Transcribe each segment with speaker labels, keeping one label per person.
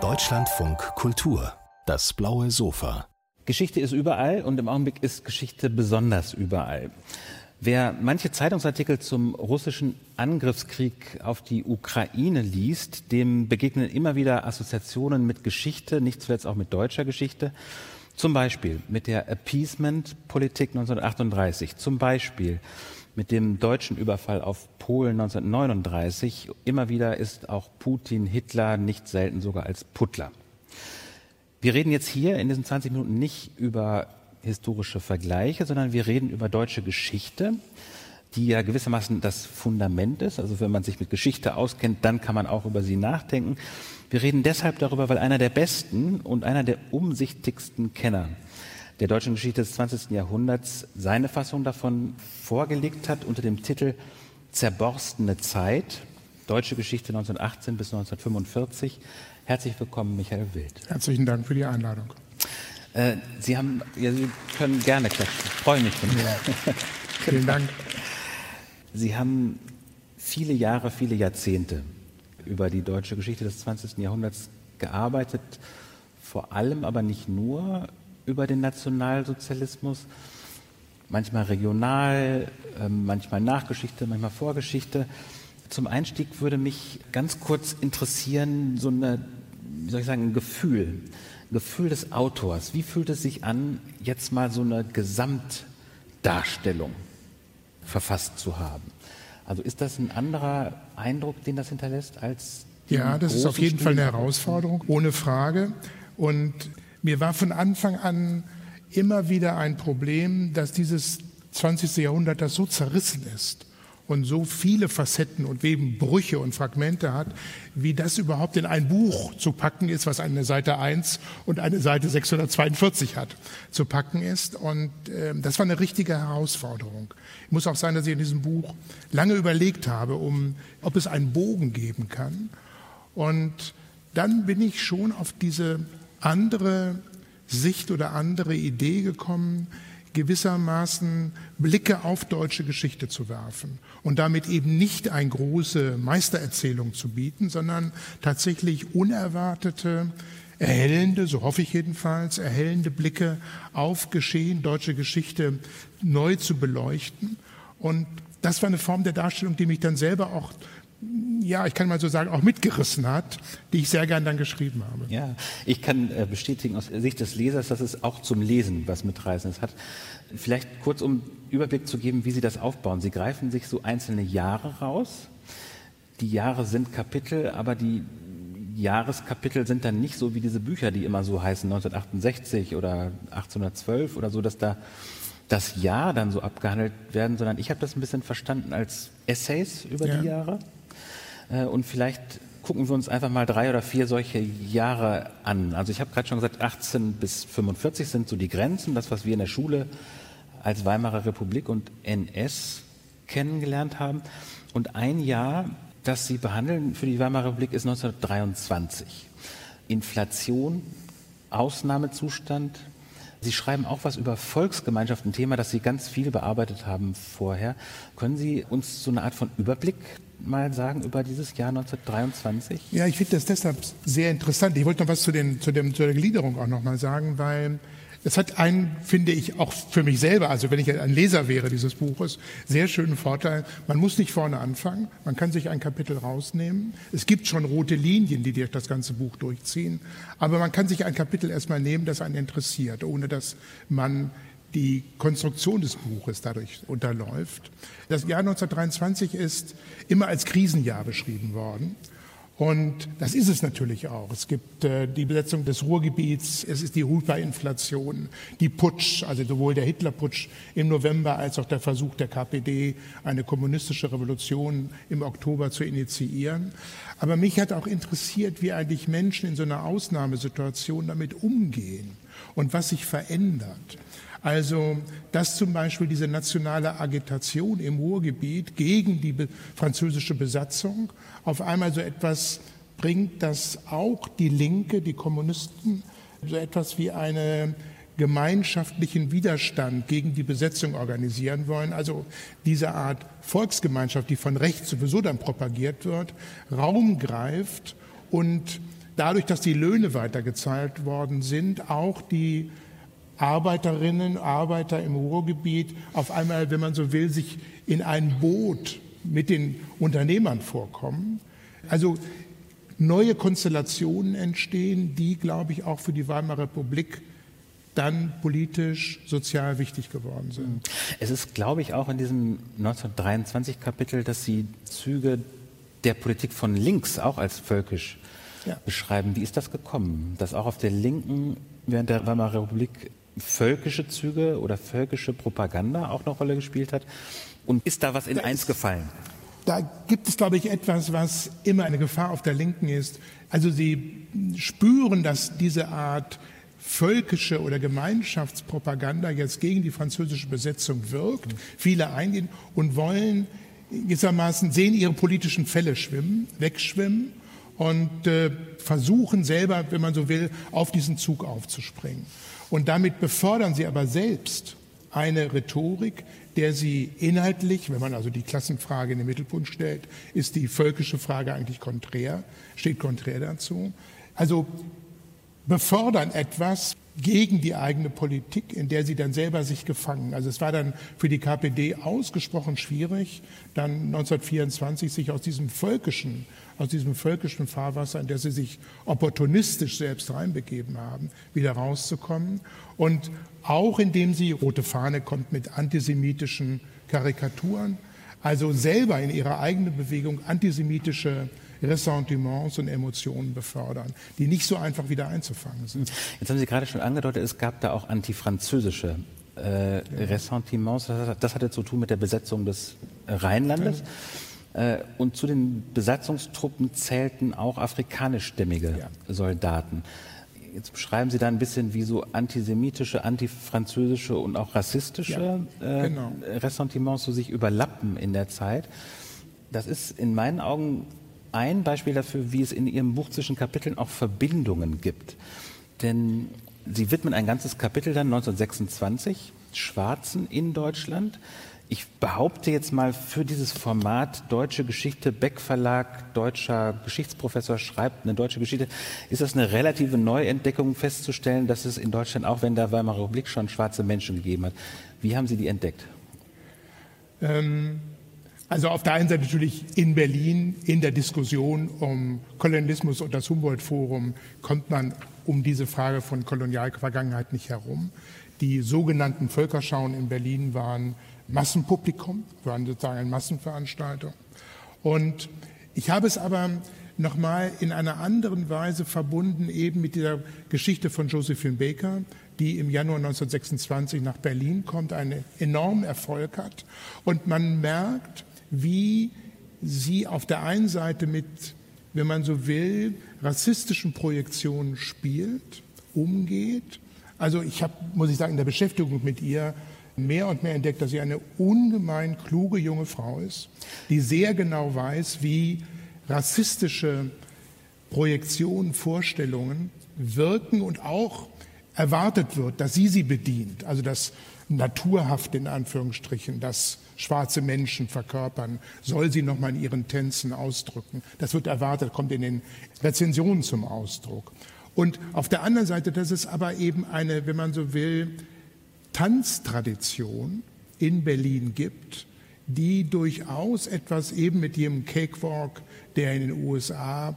Speaker 1: Deutschlandfunk Kultur, das blaue Sofa.
Speaker 2: Geschichte ist überall und im Augenblick ist Geschichte besonders überall. Wer manche Zeitungsartikel zum russischen Angriffskrieg auf die Ukraine liest, dem begegnen immer wieder Assoziationen mit Geschichte, nicht zuletzt auch mit deutscher Geschichte. Zum Beispiel mit der Appeasement-Politik 1938, zum Beispiel mit dem deutschen Überfall auf Polen 1939. Immer wieder ist auch Putin Hitler nicht selten sogar als Puttler. Wir reden jetzt hier in diesen 20 Minuten nicht über historische Vergleiche, sondern wir reden über deutsche Geschichte, die ja gewissermaßen das Fundament ist. Also wenn man sich mit Geschichte auskennt, dann kann man auch über sie nachdenken. Wir reden deshalb darüber, weil einer der besten und einer der umsichtigsten Kenner der deutschen Geschichte des 20. Jahrhunderts seine Fassung davon vorgelegt hat unter dem Titel Zerborstene Zeit, Deutsche Geschichte 1918 bis 1945. Herzlich willkommen, Michael Wild.
Speaker 3: Herzlichen Dank für die Einladung.
Speaker 2: Äh, Sie haben, ja, Sie können gerne klatschen. Ich freue mich.
Speaker 3: Ja. Vielen Dank.
Speaker 2: Sie haben viele Jahre, viele Jahrzehnte über die deutsche Geschichte des 20. Jahrhunderts gearbeitet, vor allem aber nicht nur über den Nationalsozialismus, manchmal regional, ähm, manchmal Nachgeschichte, manchmal Vorgeschichte. Zum Einstieg würde mich ganz kurz interessieren, so eine, wie soll ich sagen, ein Gefühl, ein Gefühl des Autors. Wie fühlt es sich an, jetzt mal so eine Gesamtdarstellung verfasst zu haben? Also ist das ein anderer Eindruck, den das hinterlässt als
Speaker 3: ja, das ist auf jeden Fall eine Herausforderung, ohne Frage. Und mir war von Anfang an immer wieder ein Problem, dass dieses 20. Jahrhundert das so zerrissen ist und so viele Facetten und eben Brüche und Fragmente hat, wie das überhaupt in ein Buch zu packen ist, was eine Seite 1 und eine Seite 642 hat, zu packen ist. Und äh, das war eine richtige Herausforderung. Ich muss auch sagen, dass ich in diesem Buch lange überlegt habe, um, ob es einen Bogen geben kann. Und dann bin ich schon auf diese andere Sicht oder andere Idee gekommen, gewissermaßen Blicke auf deutsche Geschichte zu werfen und damit eben nicht eine große Meistererzählung zu bieten, sondern tatsächlich unerwartete, erhellende, so hoffe ich jedenfalls, erhellende Blicke auf Geschehen, deutsche Geschichte neu zu beleuchten. Und das war eine Form der Darstellung, die mich dann selber auch ja, ich kann mal so sagen, auch mitgerissen hat, die ich sehr gern dann geschrieben habe.
Speaker 2: Ja, ich kann äh, bestätigen aus Sicht des Lesers, dass es auch zum Lesen was Mitreißendes hat. Vielleicht kurz, um Überblick zu geben, wie Sie das aufbauen. Sie greifen sich so einzelne Jahre raus. Die Jahre sind Kapitel, aber die Jahreskapitel sind dann nicht so wie diese Bücher, die immer so heißen, 1968 oder 1812 oder so, dass da das Jahr dann so abgehandelt werden, sondern ich habe das ein bisschen verstanden als Essays über ja. die Jahre. Äh, und vielleicht gucken wir uns einfach mal drei oder vier solche Jahre an. Also ich habe gerade schon gesagt, 18 bis 45 sind so die Grenzen, das, was wir in der Schule als Weimarer Republik und NS kennengelernt haben. Und ein Jahr, das Sie behandeln für die Weimarer Republik, ist 1923. Inflation, Ausnahmezustand. Sie schreiben auch was über Volksgemeinschaft, ein Thema, das Sie ganz viel bearbeitet haben vorher. Können Sie uns so eine Art von Überblick mal sagen über dieses Jahr 1923?
Speaker 3: Ja, ich finde das deshalb sehr interessant. Ich wollte noch was zu, den, zu, dem, zu der Gliederung auch noch mal sagen, weil es hat einen, finde ich, auch für mich selber, also wenn ich ein Leser wäre dieses Buches, sehr schönen Vorteil. Man muss nicht vorne anfangen, man kann sich ein Kapitel rausnehmen. Es gibt schon rote Linien, die durch das ganze Buch durchziehen, aber man kann sich ein Kapitel erstmal nehmen, das einen interessiert, ohne dass man die Konstruktion des Buches dadurch unterläuft. Das Jahr 1923 ist immer als Krisenjahr beschrieben worden. Und das ist es natürlich auch. Es gibt äh, die Besetzung des Ruhrgebiets, es ist die Hyperinflation, die Putsch, also sowohl der Hitlerputsch im November als auch der Versuch der KPD, eine kommunistische Revolution im Oktober zu initiieren. Aber mich hat auch interessiert, wie eigentlich Menschen in so einer Ausnahmesituation damit umgehen und was sich verändert. Also, dass zum Beispiel diese nationale Agitation im Ruhrgebiet gegen die französische Besatzung auf einmal so etwas bringt, dass auch die Linke, die Kommunisten, so etwas wie eine gemeinschaftlichen Widerstand gegen die Besetzung organisieren wollen. Also diese Art Volksgemeinschaft, die von rechts sowieso dann propagiert wird, Raum greift und dadurch, dass die Löhne weitergezahlt worden sind, auch die Arbeiterinnen, Arbeiter im Ruhrgebiet auf einmal, wenn man so will, sich in ein Boot mit den Unternehmern vorkommen. Also neue Konstellationen entstehen, die, glaube ich, auch für die Weimarer Republik dann politisch, sozial wichtig geworden sind.
Speaker 2: Es ist, glaube ich, auch in diesem 1923 Kapitel, dass Sie Züge der Politik von links auch als völkisch ja. beschreiben. Wie ist das gekommen, dass auch auf der Linken während der Weimarer Republik völkische Züge oder völkische Propaganda auch eine Rolle gespielt hat? Und ist da was in da eins ist, gefallen?
Speaker 3: Da gibt es, glaube ich, etwas, was immer eine Gefahr auf der Linken ist. Also Sie spüren, dass diese Art völkische oder Gemeinschaftspropaganda jetzt gegen die französische Besetzung wirkt. Mhm. Viele eingehen und wollen gewissermaßen sehen ihre politischen Fälle schwimmen, wegschwimmen und äh, versuchen selber, wenn man so will, auf diesen Zug aufzuspringen. Und damit befördern sie aber selbst eine Rhetorik, der sie inhaltlich, wenn man also die Klassenfrage in den Mittelpunkt stellt, ist die völkische Frage eigentlich konträr, steht konträr dazu. Also befördern etwas gegen die eigene Politik, in der sie dann selber sich gefangen. Also es war dann für die KPD ausgesprochen schwierig, dann 1924 sich aus diesem völkischen, aus diesem völkischen Fahrwasser, in der sie sich opportunistisch selbst reinbegeben haben, wieder rauszukommen. Und auch indem sie, rote Fahne kommt mit antisemitischen Karikaturen, also selber in ihrer eigenen Bewegung antisemitische Ressentiments und Emotionen befördern, die nicht so einfach wieder einzufangen sind.
Speaker 2: Jetzt haben Sie gerade schon angedeutet, es gab da auch antifranzösische äh, Ressentiments. Das hatte zu tun mit der Besetzung des Rheinlandes. Äh, und zu den Besatzungstruppen zählten auch afrikanischstämmige ja. Soldaten. Jetzt beschreiben Sie da ein bisschen, wie so antisemitische, antifranzösische und auch rassistische ja, äh, genau. Ressentiments so sich überlappen in der Zeit. Das ist in meinen Augen ein Beispiel dafür, wie es in Ihrem Buch zwischen Kapiteln auch Verbindungen gibt. Denn Sie widmen ein ganzes Kapitel dann 1926 Schwarzen in Deutschland. Ich behaupte jetzt mal für dieses Format Deutsche Geschichte, Beck Verlag, deutscher Geschichtsprofessor schreibt eine deutsche Geschichte, ist das eine relative Neuentdeckung festzustellen, dass es in Deutschland, auch wenn der Weimarer Republik schon schwarze Menschen gegeben hat. Wie haben Sie die entdeckt?
Speaker 3: Ähm, also auf der einen Seite natürlich in Berlin in der Diskussion um Kolonialismus und das Humboldt-Forum kommt man um diese Frage von Kolonialvergangenheit nicht herum. Die sogenannten Völkerschauen in Berlin waren Massenpublikum, waren sozusagen eine Massenveranstaltung. Und ich habe es aber nochmal in einer anderen Weise verbunden, eben mit dieser Geschichte von Josephine Baker, die im Januar 1926 nach Berlin kommt, einen enormen Erfolg hat. Und man merkt, wie sie auf der einen Seite mit, wenn man so will, rassistischen Projektionen spielt, umgeht. Also ich habe, muss ich sagen, in der Beschäftigung mit ihr mehr und mehr entdeckt, dass sie eine ungemein kluge junge Frau ist, die sehr genau weiß, wie rassistische Projektionen, Vorstellungen wirken und auch erwartet wird, dass sie sie bedient. Also das Naturhafte in Anführungsstrichen, das schwarze Menschen verkörpern, soll sie nochmal in ihren Tänzen ausdrücken. Das wird erwartet, kommt in den Rezensionen zum Ausdruck. Und auf der anderen Seite, dass es aber eben eine, wenn man so will, Tanztradition in Berlin gibt, die durchaus etwas eben mit jedem Cakewalk, der in den USA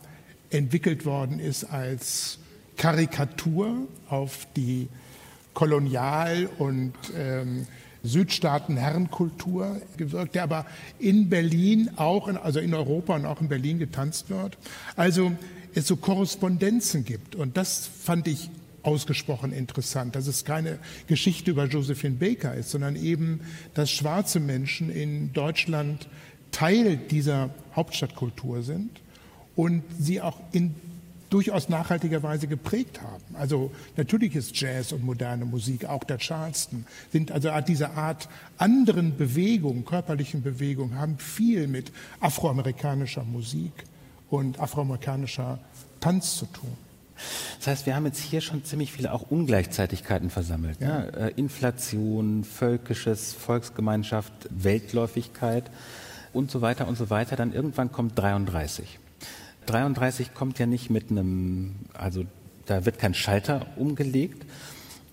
Speaker 3: entwickelt worden ist als Karikatur auf die Kolonial- und ähm, Südstaaten-Herrenkultur gewirkt, der aber in Berlin auch, in, also in Europa und auch in Berlin getanzt wird. Also es so Korrespondenzen gibt. Und das fand ich ausgesprochen interessant, dass es keine Geschichte über Josephine Baker ist, sondern eben, dass schwarze Menschen in Deutschland Teil dieser Hauptstadtkultur sind und sie auch in durchaus nachhaltigerweise geprägt haben. Also natürlich ist Jazz und moderne Musik, auch der Charleston, sind also diese Art anderen Bewegung, körperlichen Bewegung, haben viel mit afroamerikanischer Musik und afroamerikanischer Tanz zu tun.
Speaker 2: Das heißt, wir haben jetzt hier schon ziemlich viele auch Ungleichzeitigkeiten versammelt. Ja. Ne? Äh, Inflation, völkisches, Volksgemeinschaft, Weltläufigkeit und so weiter und so weiter. Dann irgendwann kommt 33. 33 kommt ja nicht mit einem, also da wird kein Schalter umgelegt,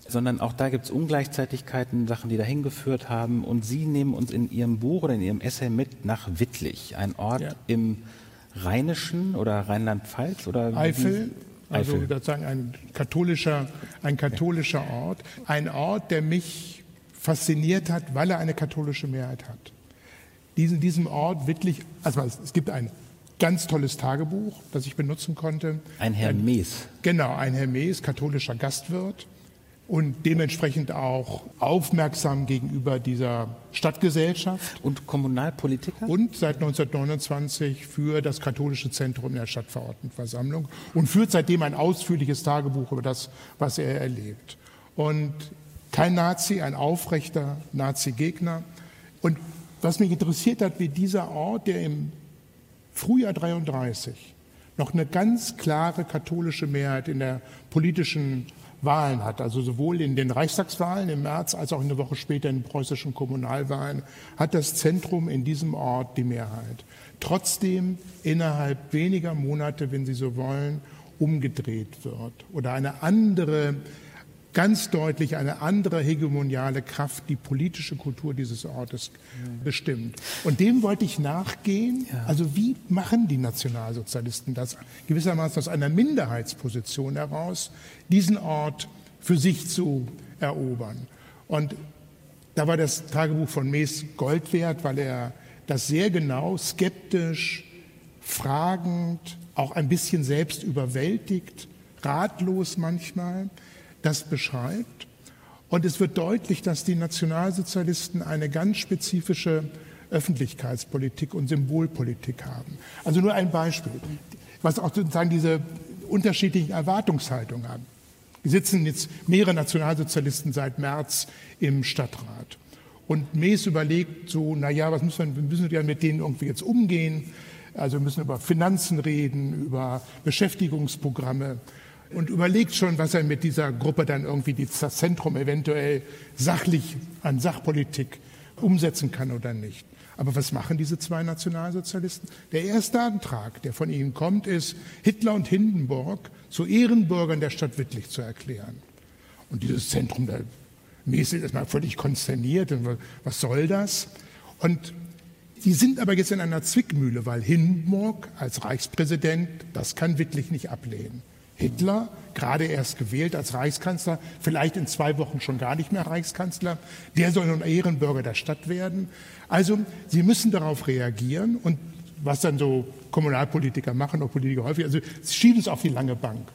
Speaker 2: sondern auch da gibt es Ungleichzeitigkeiten, Sachen, die dahin geführt haben. Und Sie nehmen uns in Ihrem Buch oder in Ihrem Essay mit nach Wittlich, ein Ort ja. im Rheinischen oder Rheinland-Pfalz oder
Speaker 3: Eifel. Also sozusagen ein katholischer, ein katholischer Ort. Ein Ort, der mich fasziniert hat, weil er eine katholische Mehrheit hat. Diesen, diesem Ort wirklich, also es gibt ein ganz tolles Tagebuch, das ich benutzen konnte.
Speaker 2: Ein Hermes.
Speaker 3: Genau, ein Hermes, katholischer Gastwirt und dementsprechend auch aufmerksam gegenüber dieser Stadtgesellschaft.
Speaker 2: Und Kommunalpolitiker?
Speaker 3: Und seit 1929 für das katholische Zentrum in der Stadtverordnetenversammlung und führt seitdem ein ausführliches Tagebuch über das, was er erlebt. Und kein Nazi, ein aufrechter Nazi-Gegner. Und was mich interessiert hat, wie dieser Ort, der im Frühjahr 33 noch eine ganz klare katholische Mehrheit in der politischen Wahlen hat. Also sowohl in den Reichstagswahlen im März als auch eine Woche später in den preußischen Kommunalwahlen hat das Zentrum in diesem Ort die Mehrheit. Trotzdem innerhalb weniger Monate, wenn Sie so wollen, umgedreht wird oder eine andere ganz deutlich eine andere hegemoniale Kraft die politische Kultur dieses Ortes bestimmt. Und dem wollte ich nachgehen. Also wie machen die Nationalsozialisten das gewissermaßen aus einer Minderheitsposition heraus, diesen Ort für sich zu erobern? Und da war das Tagebuch von Mees Gold wert, weil er das sehr genau, skeptisch, fragend, auch ein bisschen selbst überwältigt, ratlos manchmal, das beschreibt. Und es wird deutlich, dass die Nationalsozialisten eine ganz spezifische Öffentlichkeitspolitik und Symbolpolitik haben. Also nur ein Beispiel, was auch sozusagen diese unterschiedlichen Erwartungshaltungen haben. Wir sitzen jetzt mehrere Nationalsozialisten seit März im Stadtrat. Und Mees überlegt so, na ja, was müssen wir, müssen wir mit denen irgendwie jetzt umgehen? Also wir müssen über Finanzen reden, über Beschäftigungsprogramme und überlegt schon, was er mit dieser Gruppe dann irgendwie das Zentrum eventuell sachlich an Sachpolitik umsetzen kann oder nicht. Aber was machen diese zwei Nationalsozialisten? Der erste Antrag, der von ihnen kommt, ist, Hitler und Hindenburg zu Ehrenbürgern der Stadt Wittlich zu erklären. Und dieses Zentrum Mäßig ist mal völlig konsterniert. Was soll das? Und die sind aber jetzt in einer Zwickmühle, weil Hindenburg als Reichspräsident, das kann Wittlich nicht ablehnen. Hitler, gerade erst gewählt als Reichskanzler, vielleicht in zwei Wochen schon gar nicht mehr Reichskanzler, der soll nun Ehrenbürger der Stadt werden. Also sie müssen darauf reagieren und was dann so Kommunalpolitiker machen, auch Politiker häufig, also sie schieben es auf die lange Bank.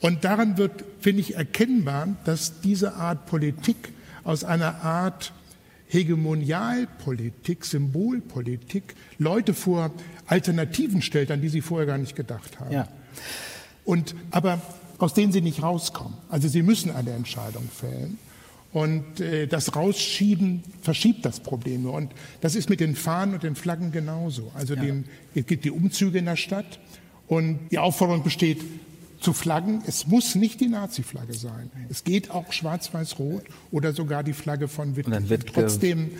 Speaker 3: Und daran wird, finde ich, erkennbar, dass diese Art Politik aus einer Art Hegemonialpolitik, Symbolpolitik Leute vor Alternativen stellt, an die sie vorher gar nicht gedacht haben. Ja. Und, aber aus denen sie nicht rauskommen. Also sie müssen eine Entscheidung fällen. Und äh, das Rausschieben verschiebt das Problem nur. Und das ist mit den Fahnen und den Flaggen genauso. Also ja. dem, es gibt die Umzüge in der Stadt und die Aufforderung besteht, zu Flaggen. Es muss nicht die Nazi-Flagge sein. Es geht auch schwarz-weiß-rot oder sogar die Flagge von Wittgen. Trotzdem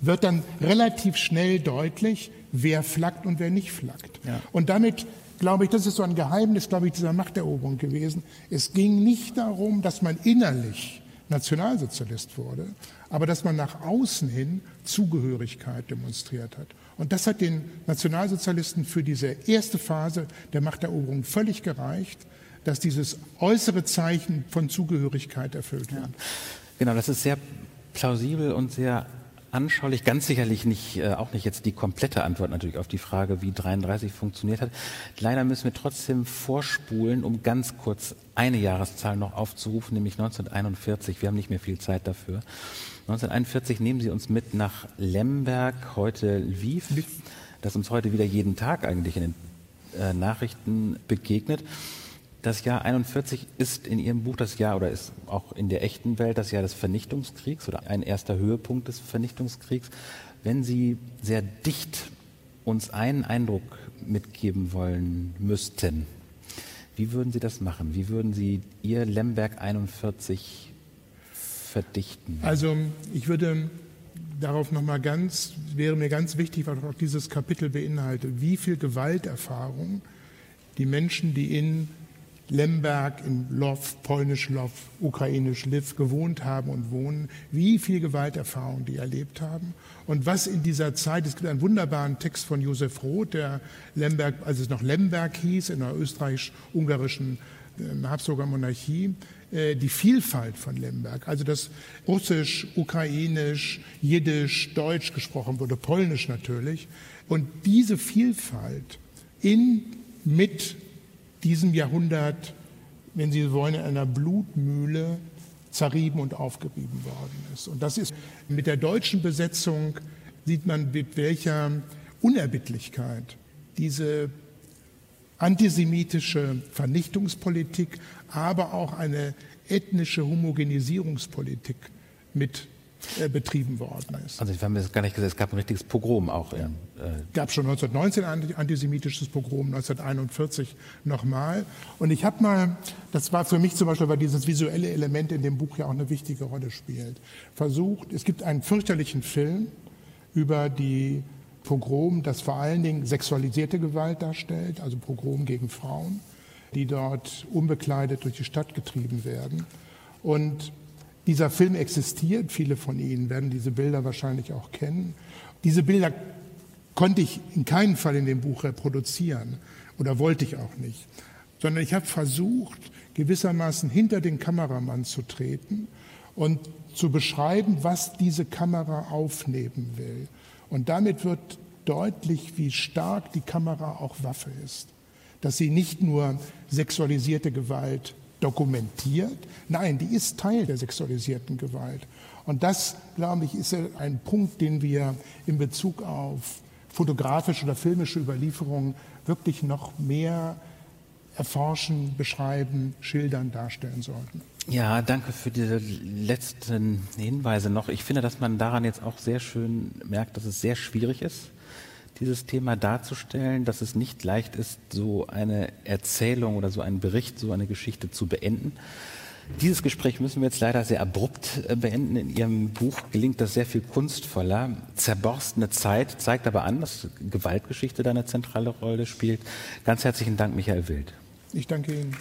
Speaker 3: wird dann relativ schnell deutlich, wer flaggt und wer nicht flaggt. Ja. Und damit glaube ich, das ist so ein Geheimnis, glaube ich, dieser Machteroberung gewesen. Es ging nicht darum, dass man innerlich Nationalsozialist wurde, aber dass man nach außen hin Zugehörigkeit demonstriert hat. Und das hat den Nationalsozialisten für diese erste Phase der Machteroberung völlig gereicht, dass dieses äußere Zeichen von Zugehörigkeit erfüllt wird.
Speaker 2: Genau, das ist sehr plausibel und sehr anschaulich, ganz sicherlich nicht, äh, auch nicht jetzt die komplette Antwort natürlich auf die Frage, wie 33 funktioniert hat. Leider müssen wir trotzdem vorspulen, um ganz kurz eine Jahreszahl noch aufzurufen, nämlich 1941. Wir haben nicht mehr viel Zeit dafür. 1941 nehmen Sie uns mit nach Lemberg, heute Lviv, das uns heute wieder jeden Tag eigentlich in den äh, Nachrichten begegnet. Das Jahr 41 ist in Ihrem Buch das Jahr oder ist auch in der echten Welt das Jahr des Vernichtungskriegs oder ein erster Höhepunkt des Vernichtungskriegs. Wenn Sie sehr dicht uns einen Eindruck mitgeben wollen müssten, Wie würden Sie das machen? Wie würden Sie Ihr Lemberg 41 verdichten?
Speaker 3: Also ich würde darauf nochmal ganz, wäre mir ganz wichtig, was auch dieses Kapitel beinhaltet, wie viel Gewalterfahrung die Menschen, die in Lemberg, in Lov, polnisch Lov, ukrainisch Liv gewohnt haben und wohnen, wie viel Gewalterfahrung die erlebt haben. Und was in dieser Zeit, es gibt einen wunderbaren Text von Josef Roth, der Lemberg, als es noch Lemberg hieß, in der österreichisch-ungarischen äh, Habsburger Monarchie, äh, die Vielfalt von Lemberg, also dass Russisch, Ukrainisch, Jiddisch, Deutsch gesprochen wurde, Polnisch natürlich, und diese Vielfalt in, mit diesem Jahrhundert, wenn Sie wollen, in einer Blutmühle zerrieben und aufgerieben worden ist. Und das ist mit der deutschen Besetzung sieht man, mit welcher Unerbittlichkeit diese antisemitische Vernichtungspolitik, aber auch eine ethnische Homogenisierungspolitik mit äh, betrieben worden ist.
Speaker 2: Also wir haben jetzt gar nicht gesagt, es gab ein richtiges Pogrom auch.
Speaker 3: Ja. Es äh gab schon 1919 ein antisemitisches Pogrom, 1941 nochmal. Und ich habe mal, das war für mich zum Beispiel, weil dieses visuelle Element in dem Buch ja auch eine wichtige Rolle spielt, versucht, es gibt einen fürchterlichen Film über die Pogrom, das vor allen Dingen sexualisierte Gewalt darstellt, also Pogrom gegen Frauen, die dort unbekleidet durch die Stadt getrieben werden. Und dieser Film existiert, viele von Ihnen werden diese Bilder wahrscheinlich auch kennen. Diese Bilder konnte ich in keinem Fall in dem Buch reproduzieren oder wollte ich auch nicht, sondern ich habe versucht, gewissermaßen hinter den Kameramann zu treten und zu beschreiben, was diese Kamera aufnehmen will. Und damit wird deutlich, wie stark die Kamera auch Waffe ist. Dass sie nicht nur sexualisierte Gewalt dokumentiert. Nein, die ist Teil der sexualisierten Gewalt. Und das, glaube ich, ist ein Punkt, den wir in Bezug auf fotografische oder filmische Überlieferungen wirklich noch mehr erforschen, beschreiben, schildern, darstellen sollten.
Speaker 2: Ja, danke für diese letzten Hinweise noch. Ich finde, dass man daran jetzt auch sehr schön merkt, dass es sehr schwierig ist, dieses Thema darzustellen, dass es nicht leicht ist, so eine Erzählung oder so einen Bericht, so eine Geschichte zu beenden. Dieses Gespräch müssen wir jetzt leider sehr abrupt äh, beenden. In Ihrem Buch gelingt das sehr viel kunstvoller. Zerborstene Zeit zeigt aber an, dass Gewaltgeschichte da eine zentrale Rolle spielt. Ganz herzlichen Dank, Michael Wild.
Speaker 3: Ich danke Ihnen.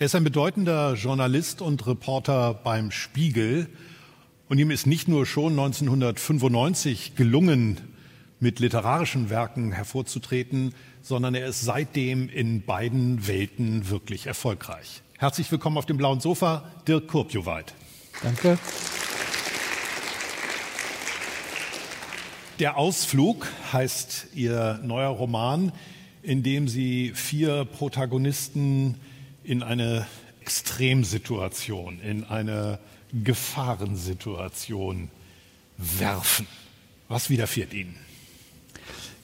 Speaker 4: Er ist ein bedeutender Journalist und Reporter beim Spiegel. Und ihm ist nicht nur schon 1995 gelungen, mit literarischen Werken hervorzutreten, sondern er ist seitdem in beiden Welten wirklich erfolgreich. Herzlich willkommen auf dem blauen Sofa, Dirk Kurpjoweit.
Speaker 5: Danke.
Speaker 4: Der Ausflug heißt Ihr neuer Roman, in dem Sie vier Protagonisten in eine Extremsituation, in eine Gefahrensituation werfen. Was widerfährt Ihnen?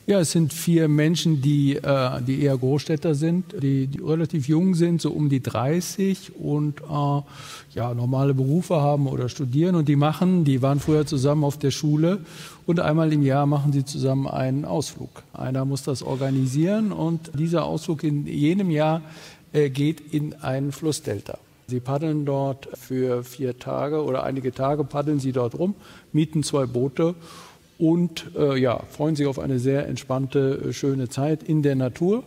Speaker 5: Ja, es sind vier Menschen, die, äh, die eher Großstädter sind, die, die relativ jung sind, so um die 30 und äh, ja, normale Berufe haben oder studieren. Und die machen, die waren früher zusammen auf der Schule und einmal im Jahr machen sie zusammen einen Ausflug. Einer muss das organisieren und dieser Ausflug in jenem Jahr geht in ein Flussdelta. Sie paddeln dort für vier Tage oder einige Tage paddeln sie dort rum, mieten zwei Boote und äh, ja, freuen sich auf eine sehr entspannte, äh, schöne Zeit in der Natur.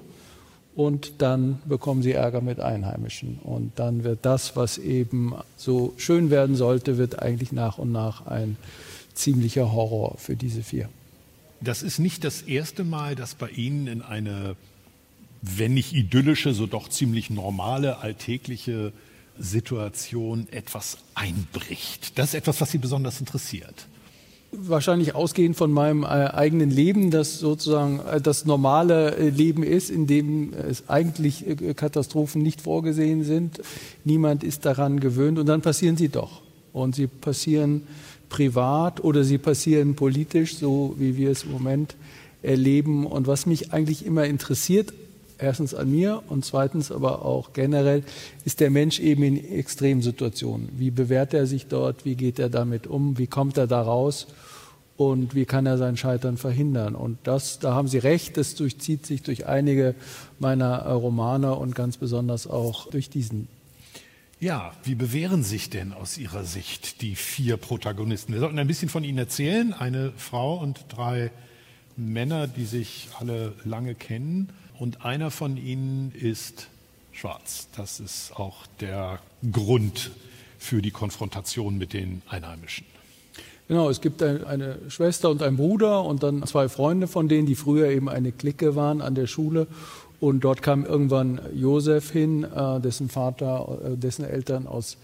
Speaker 5: Und dann bekommen sie Ärger mit Einheimischen. Und dann wird das, was eben so schön werden sollte, wird eigentlich nach und nach ein ziemlicher Horror für diese vier.
Speaker 4: Das ist nicht das erste Mal, dass bei Ihnen in eine wenn nicht idyllische, so doch ziemlich normale, alltägliche Situation etwas einbricht. Das ist etwas, was Sie besonders interessiert.
Speaker 5: Wahrscheinlich ausgehend von meinem äh, eigenen Leben, das sozusagen äh, das normale äh, Leben ist, in dem es eigentlich Katastrophen nicht vorgesehen sind. Niemand ist daran gewöhnt und dann passieren sie doch. Und sie passieren privat oder sie passieren politisch, so wie wir es im Moment erleben. Und was mich eigentlich immer interessiert, erstens an mir und zweitens aber auch generell, ist der Mensch eben in Extremsituationen. Wie bewährt er sich dort? Wie geht er damit um? Wie kommt er da raus? Und wie kann er sein Scheitern verhindern? Und das, da haben Sie recht, das durchzieht sich durch einige meiner Romane und ganz besonders auch durch diesen.
Speaker 4: Ja, wie bewähren sich denn aus Ihrer Sicht die vier Protagonisten? Wir sollten ein bisschen von ihnen erzählen. Eine Frau und drei Männer, die sich alle lange kennen. Und einer von ihnen ist schwarz. Das ist auch der Grund für die Konfrontation mit den Einheimischen.
Speaker 5: Genau, es gibt eine Schwester und einen Bruder und dann zwei Freunde von denen, die früher eben eine Clique waren an der Schule. Und dort kam irgendwann Josef hin, äh, dessen Vater, äh, dessen Eltern aus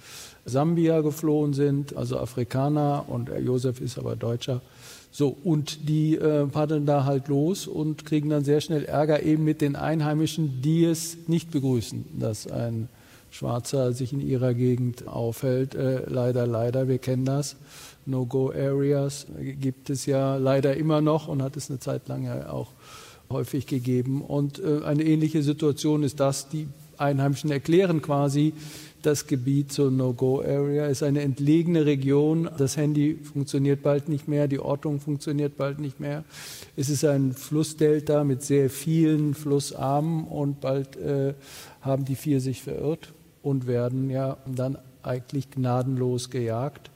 Speaker 5: Sambia geflohen sind, also Afrikaner, und Josef ist aber Deutscher. So, und die äh, paddeln da halt los und kriegen dann sehr schnell Ärger eben mit den Einheimischen, die es nicht begrüßen, dass ein Schwarzer sich in ihrer Gegend aufhält. Äh, leider, leider, wir kennen das. No-Go-Areas gibt es ja leider immer noch und hat es eine Zeit lang ja auch häufig gegeben. Und äh, eine ähnliche Situation ist das, die Einheimischen erklären quasi, das Gebiet zur No-Go-Area ist eine entlegene Region. Das Handy funktioniert bald nicht mehr, die Ortung funktioniert bald nicht mehr. Es ist ein Flussdelta mit sehr vielen Flussarmen und bald äh, haben die vier sich verirrt und werden ja dann eigentlich gnadenlos gejagt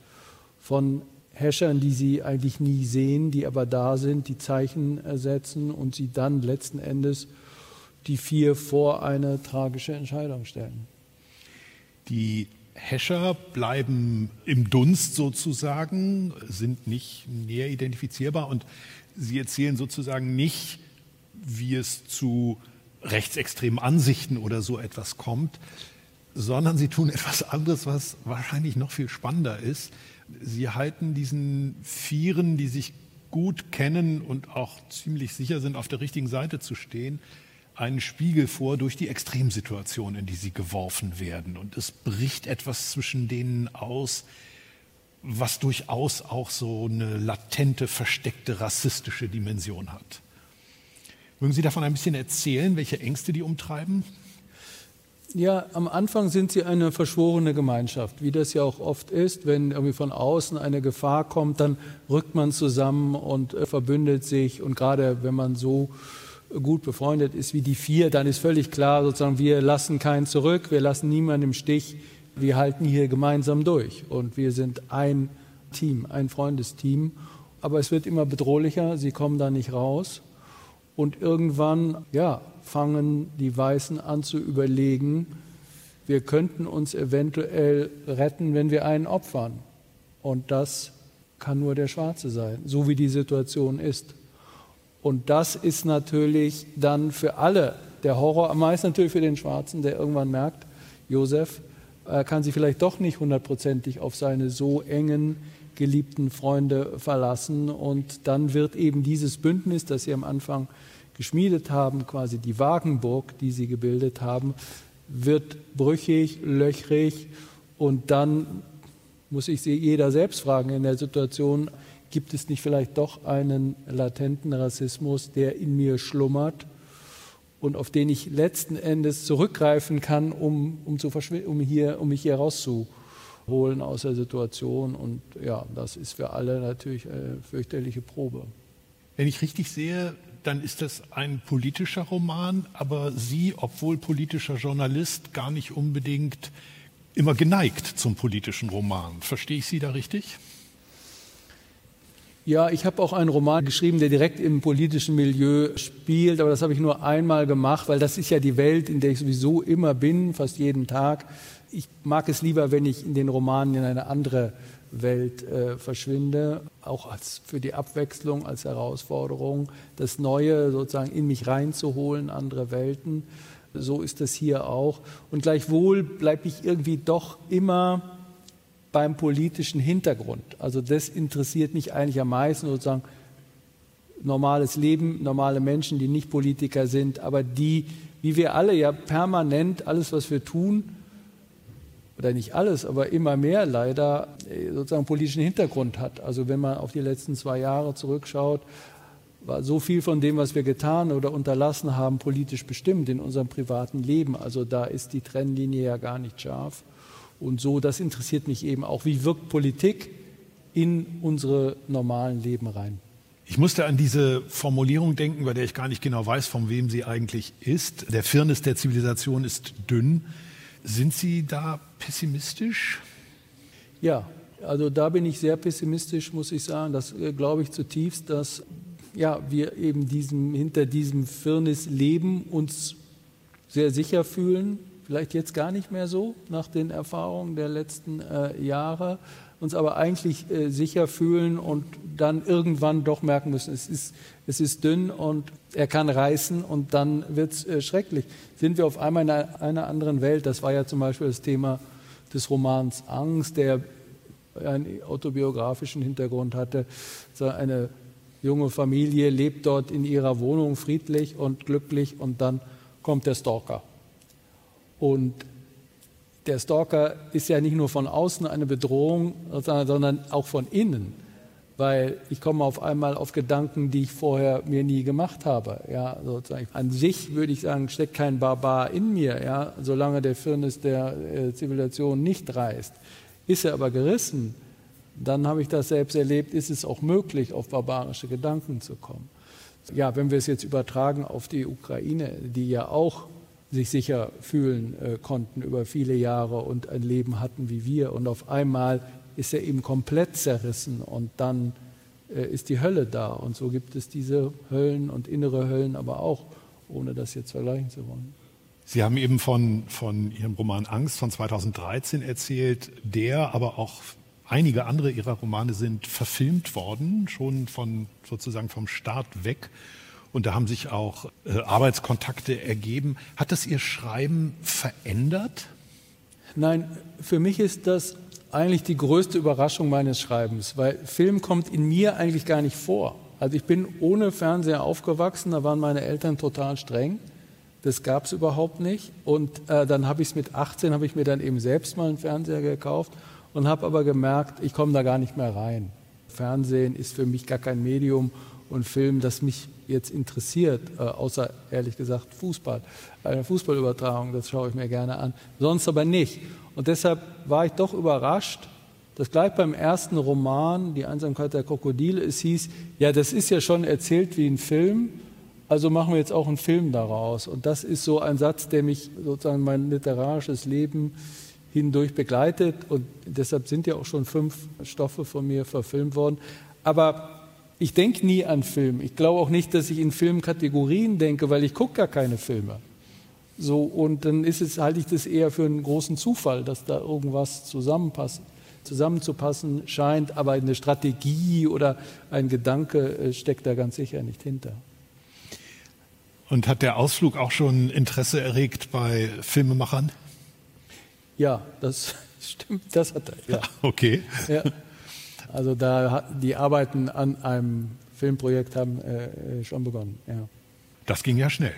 Speaker 5: von Häschern, die sie eigentlich nie sehen, die aber da sind, die Zeichen setzen und sie dann letzten Endes die vier vor eine tragische Entscheidung stellen.
Speaker 4: Die Hasher bleiben im Dunst sozusagen, sind nicht näher identifizierbar und sie erzählen sozusagen nicht, wie es zu rechtsextremen Ansichten oder so etwas kommt, sondern sie tun etwas anderes, was wahrscheinlich noch viel spannender ist. Sie halten diesen Vieren, die sich gut kennen und auch ziemlich sicher sind, auf der richtigen Seite zu stehen, einen Spiegel vor durch die Extremsituation, in die sie geworfen werden. Und es bricht etwas zwischen denen aus, was durchaus auch so eine latente, versteckte rassistische Dimension hat. Mögen Sie davon ein bisschen erzählen, welche Ängste die umtreiben?
Speaker 5: Ja, am Anfang sind sie eine verschworene Gemeinschaft, wie das ja auch oft ist. Wenn irgendwie von außen eine Gefahr kommt, dann rückt man zusammen und verbündet sich. Und gerade wenn man so gut befreundet ist wie die vier, dann ist völlig klar, sozusagen, wir lassen keinen zurück, wir lassen niemanden im Stich, wir halten hier gemeinsam durch und wir sind ein Team, ein Freundesteam. Aber es wird immer bedrohlicher, sie kommen da nicht raus und irgendwann, ja, fangen die Weißen an zu überlegen, wir könnten uns eventuell retten, wenn wir einen opfern. Und das kann nur der Schwarze sein, so wie die Situation ist. Und das ist natürlich dann für alle der Horror, am meisten natürlich für den Schwarzen, der irgendwann merkt, Josef äh, kann sich vielleicht doch nicht hundertprozentig auf seine so engen, geliebten Freunde verlassen. Und dann wird eben dieses Bündnis, das sie am Anfang geschmiedet haben, quasi die Wagenburg, die sie gebildet haben, wird brüchig, löchrig und dann muss sich jeder selbst fragen in der Situation, gibt es nicht vielleicht doch einen latenten Rassismus, der in mir schlummert und auf den ich letzten Endes zurückgreifen kann, um, um, zu um, hier, um mich hier rauszuholen aus der Situation. Und ja, das ist für alle natürlich eine fürchterliche Probe.
Speaker 4: Wenn ich richtig sehe, dann ist das ein politischer Roman, aber Sie, obwohl politischer Journalist, gar nicht unbedingt immer geneigt zum politischen Roman. Verstehe ich Sie da richtig?
Speaker 5: Ja, ich habe auch einen Roman geschrieben, der direkt im politischen Milieu spielt, aber das habe ich nur einmal gemacht, weil das ist ja die Welt, in der ich sowieso immer bin, fast jeden Tag. Ich mag es lieber, wenn ich in den Romanen in eine andere Welt äh, verschwinde, auch als für die Abwechslung, als Herausforderung, das Neue sozusagen in mich reinzuholen, andere Welten. So ist das hier auch. Und gleichwohl bleibe ich irgendwie doch immer beim politischen Hintergrund. Also das interessiert mich eigentlich am meisten, sozusagen normales Leben, normale Menschen, die nicht Politiker sind, aber die, wie wir alle ja permanent, alles, was wir tun, oder nicht alles, aber immer mehr leider äh, sozusagen politischen Hintergrund hat. Also wenn man auf die letzten zwei Jahre zurückschaut, war so viel von dem, was wir getan oder unterlassen haben, politisch bestimmt in unserem privaten Leben. Also da ist die Trennlinie ja gar nicht scharf. Und so, das interessiert mich eben auch. Wie wirkt Politik in unsere normalen Leben rein?
Speaker 4: Ich musste an diese Formulierung denken, bei der ich gar nicht genau weiß, von wem sie eigentlich ist. Der Firnis der Zivilisation ist dünn. Sind Sie da pessimistisch?
Speaker 5: Ja, also da bin ich sehr pessimistisch, muss ich sagen. Das äh, glaube ich zutiefst, dass ja, wir eben diesem, hinter diesem Firnis leben, uns sehr sicher fühlen. Vielleicht jetzt gar nicht mehr so nach den Erfahrungen der letzten äh, Jahre uns aber eigentlich äh, sicher fühlen und dann irgendwann doch merken müssen, es ist, es ist dünn und er kann reißen und dann wird es äh, schrecklich. Sind wir auf einmal in einer, einer, anderen Welt? Das war ja zum Beispiel das Thema des Romans Angst, der einen autobiografischen Hintergrund hatte. Eine junge Familie lebt dort in ihrer Wohnung friedlich und glücklich und dann kommt der Stalker. Und der Stalker ist ja nicht nur von außen eine Bedrohung, sondern auch von innen, weil ich komme auf einmal auf Gedanken, die ich vorher mir nie gemacht habe. Ja, sozusagen. An sich würde ich sagen, steckt kein Barbar in mir, ja, solange der Firnis der äh, Zivilisation nicht reißt. Ist er aber gerissen, dann habe ich das selbst erlebt, ist es auch möglich, auf barbarische Gedanken zu kommen. Ja, wenn wir es jetzt übertragen auf die Ukraine, die ja auch sich sicher fühlen äh, konnten über viele Jahre und ein Leben hatten wie wir. Und auf einmal ist er eben komplett zerrissen und dann äh, ist die Hölle da. Und so gibt es diese Höllen und innere Höllen aber auch, ohne das jetzt vergleichen zu wollen.
Speaker 4: Sie haben eben von, von Ihrem Roman Angst von 2013 erzählt, der, aber auch einige andere Ihrer Romane sind verfilmt worden, schon von sozusagen vom Start weg und da haben sich auch äh, Arbeitskontakte ergeben. Hat das Ihr Schreiben verändert?
Speaker 5: Nein, für mich ist das eigentlich die größte Überraschung meines Schreibens, weil Film kommt in mir eigentlich gar nicht vor. Also ich bin ohne Fernseher aufgewachsen, da waren meine Eltern total streng. Das gab es überhaupt nicht. Und äh, dann habe ich es mit 18, habe ich mir dann eben selbst mal einen Fernseher gekauft und habe aber gemerkt, ich komme da gar nicht mehr rein. Fernsehen ist für mich gar kein Medium und Film, das mich jetzt interessiert, äh, außer ehrlich gesagt Fußball. Eine Fußballübertragung, das schaue ich mir gerne an, sonst aber nicht. Und deshalb war ich doch überrascht, dass gleich beim ersten Roman, Die Einsamkeit der Krokodile, es hieß, ja, das ist ja schon erzählt wie ein Film, also machen wir jetzt auch einen Film daraus. Und das ist so ein Satz, der mich sozusagen mein literarisches Leben hindurch begleitet. Und deshalb sind ja auch schon fünf Stoffe von mir verfilmt worden. Aber ich denke nie an Film. Ich glaube auch nicht, dass ich in Filmkategorien denke, weil ich gucke gar keine Filme. So, und dann ist es, halte ich das eher für einen großen Zufall, dass da irgendwas zusammenpasst, zusammenzupassen scheint, aber eine Strategie oder ein Gedanke äh, steckt da ganz sicher nicht hinter.
Speaker 4: Und hat der Ausflug auch schon Interesse erregt bei Filmemachern?
Speaker 5: Ja, das stimmt, das hat er. Ja.
Speaker 4: Okay.
Speaker 5: Ja. Also da die Arbeiten an einem Filmprojekt haben äh, schon begonnen. Ja.
Speaker 4: Das ging ja schnell.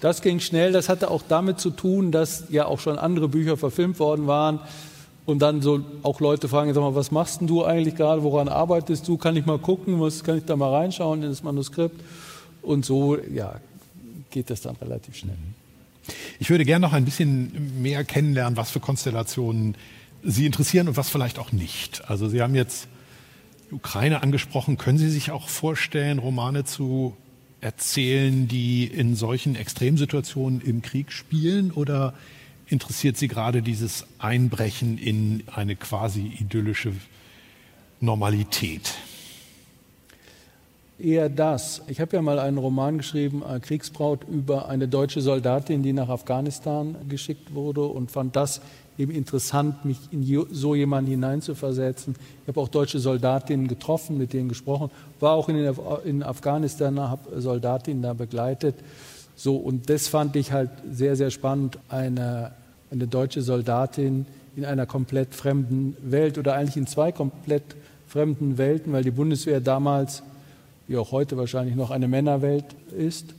Speaker 5: Das ging schnell. Das hatte auch damit zu tun, dass ja auch schon andere Bücher verfilmt worden waren. Und dann so auch Leute fragen, sag mal, was machst denn du eigentlich gerade? Woran arbeitest du? Kann ich mal gucken? Was kann ich da mal reinschauen in das Manuskript? Und so, ja, geht das dann relativ schnell.
Speaker 4: Ich würde gerne noch ein bisschen mehr kennenlernen, was für Konstellationen Sie interessieren und was vielleicht auch nicht. Also Sie haben jetzt Ukraine angesprochen. Können Sie sich auch vorstellen, Romane zu erzählen, die in solchen Extremsituationen im Krieg spielen? Oder interessiert Sie gerade dieses Einbrechen in eine quasi idyllische Normalität?
Speaker 5: Eher das. Ich habe ja mal einen Roman geschrieben, Kriegsbraut, über eine deutsche Soldatin, die nach Afghanistan geschickt wurde und fand das eben interessant, mich in so jemanden hineinzuversetzen. Ich habe auch deutsche Soldatinnen getroffen, mit denen gesprochen, war auch in, in Afghanistan, habe Soldatinnen da begleitet. So, und das fand ich halt sehr, sehr spannend, eine, eine deutsche Soldatin in einer komplett fremden Welt oder eigentlich in zwei komplett fremden Welten, weil die Bundeswehr damals, wie auch heute wahrscheinlich noch eine Männerwelt ist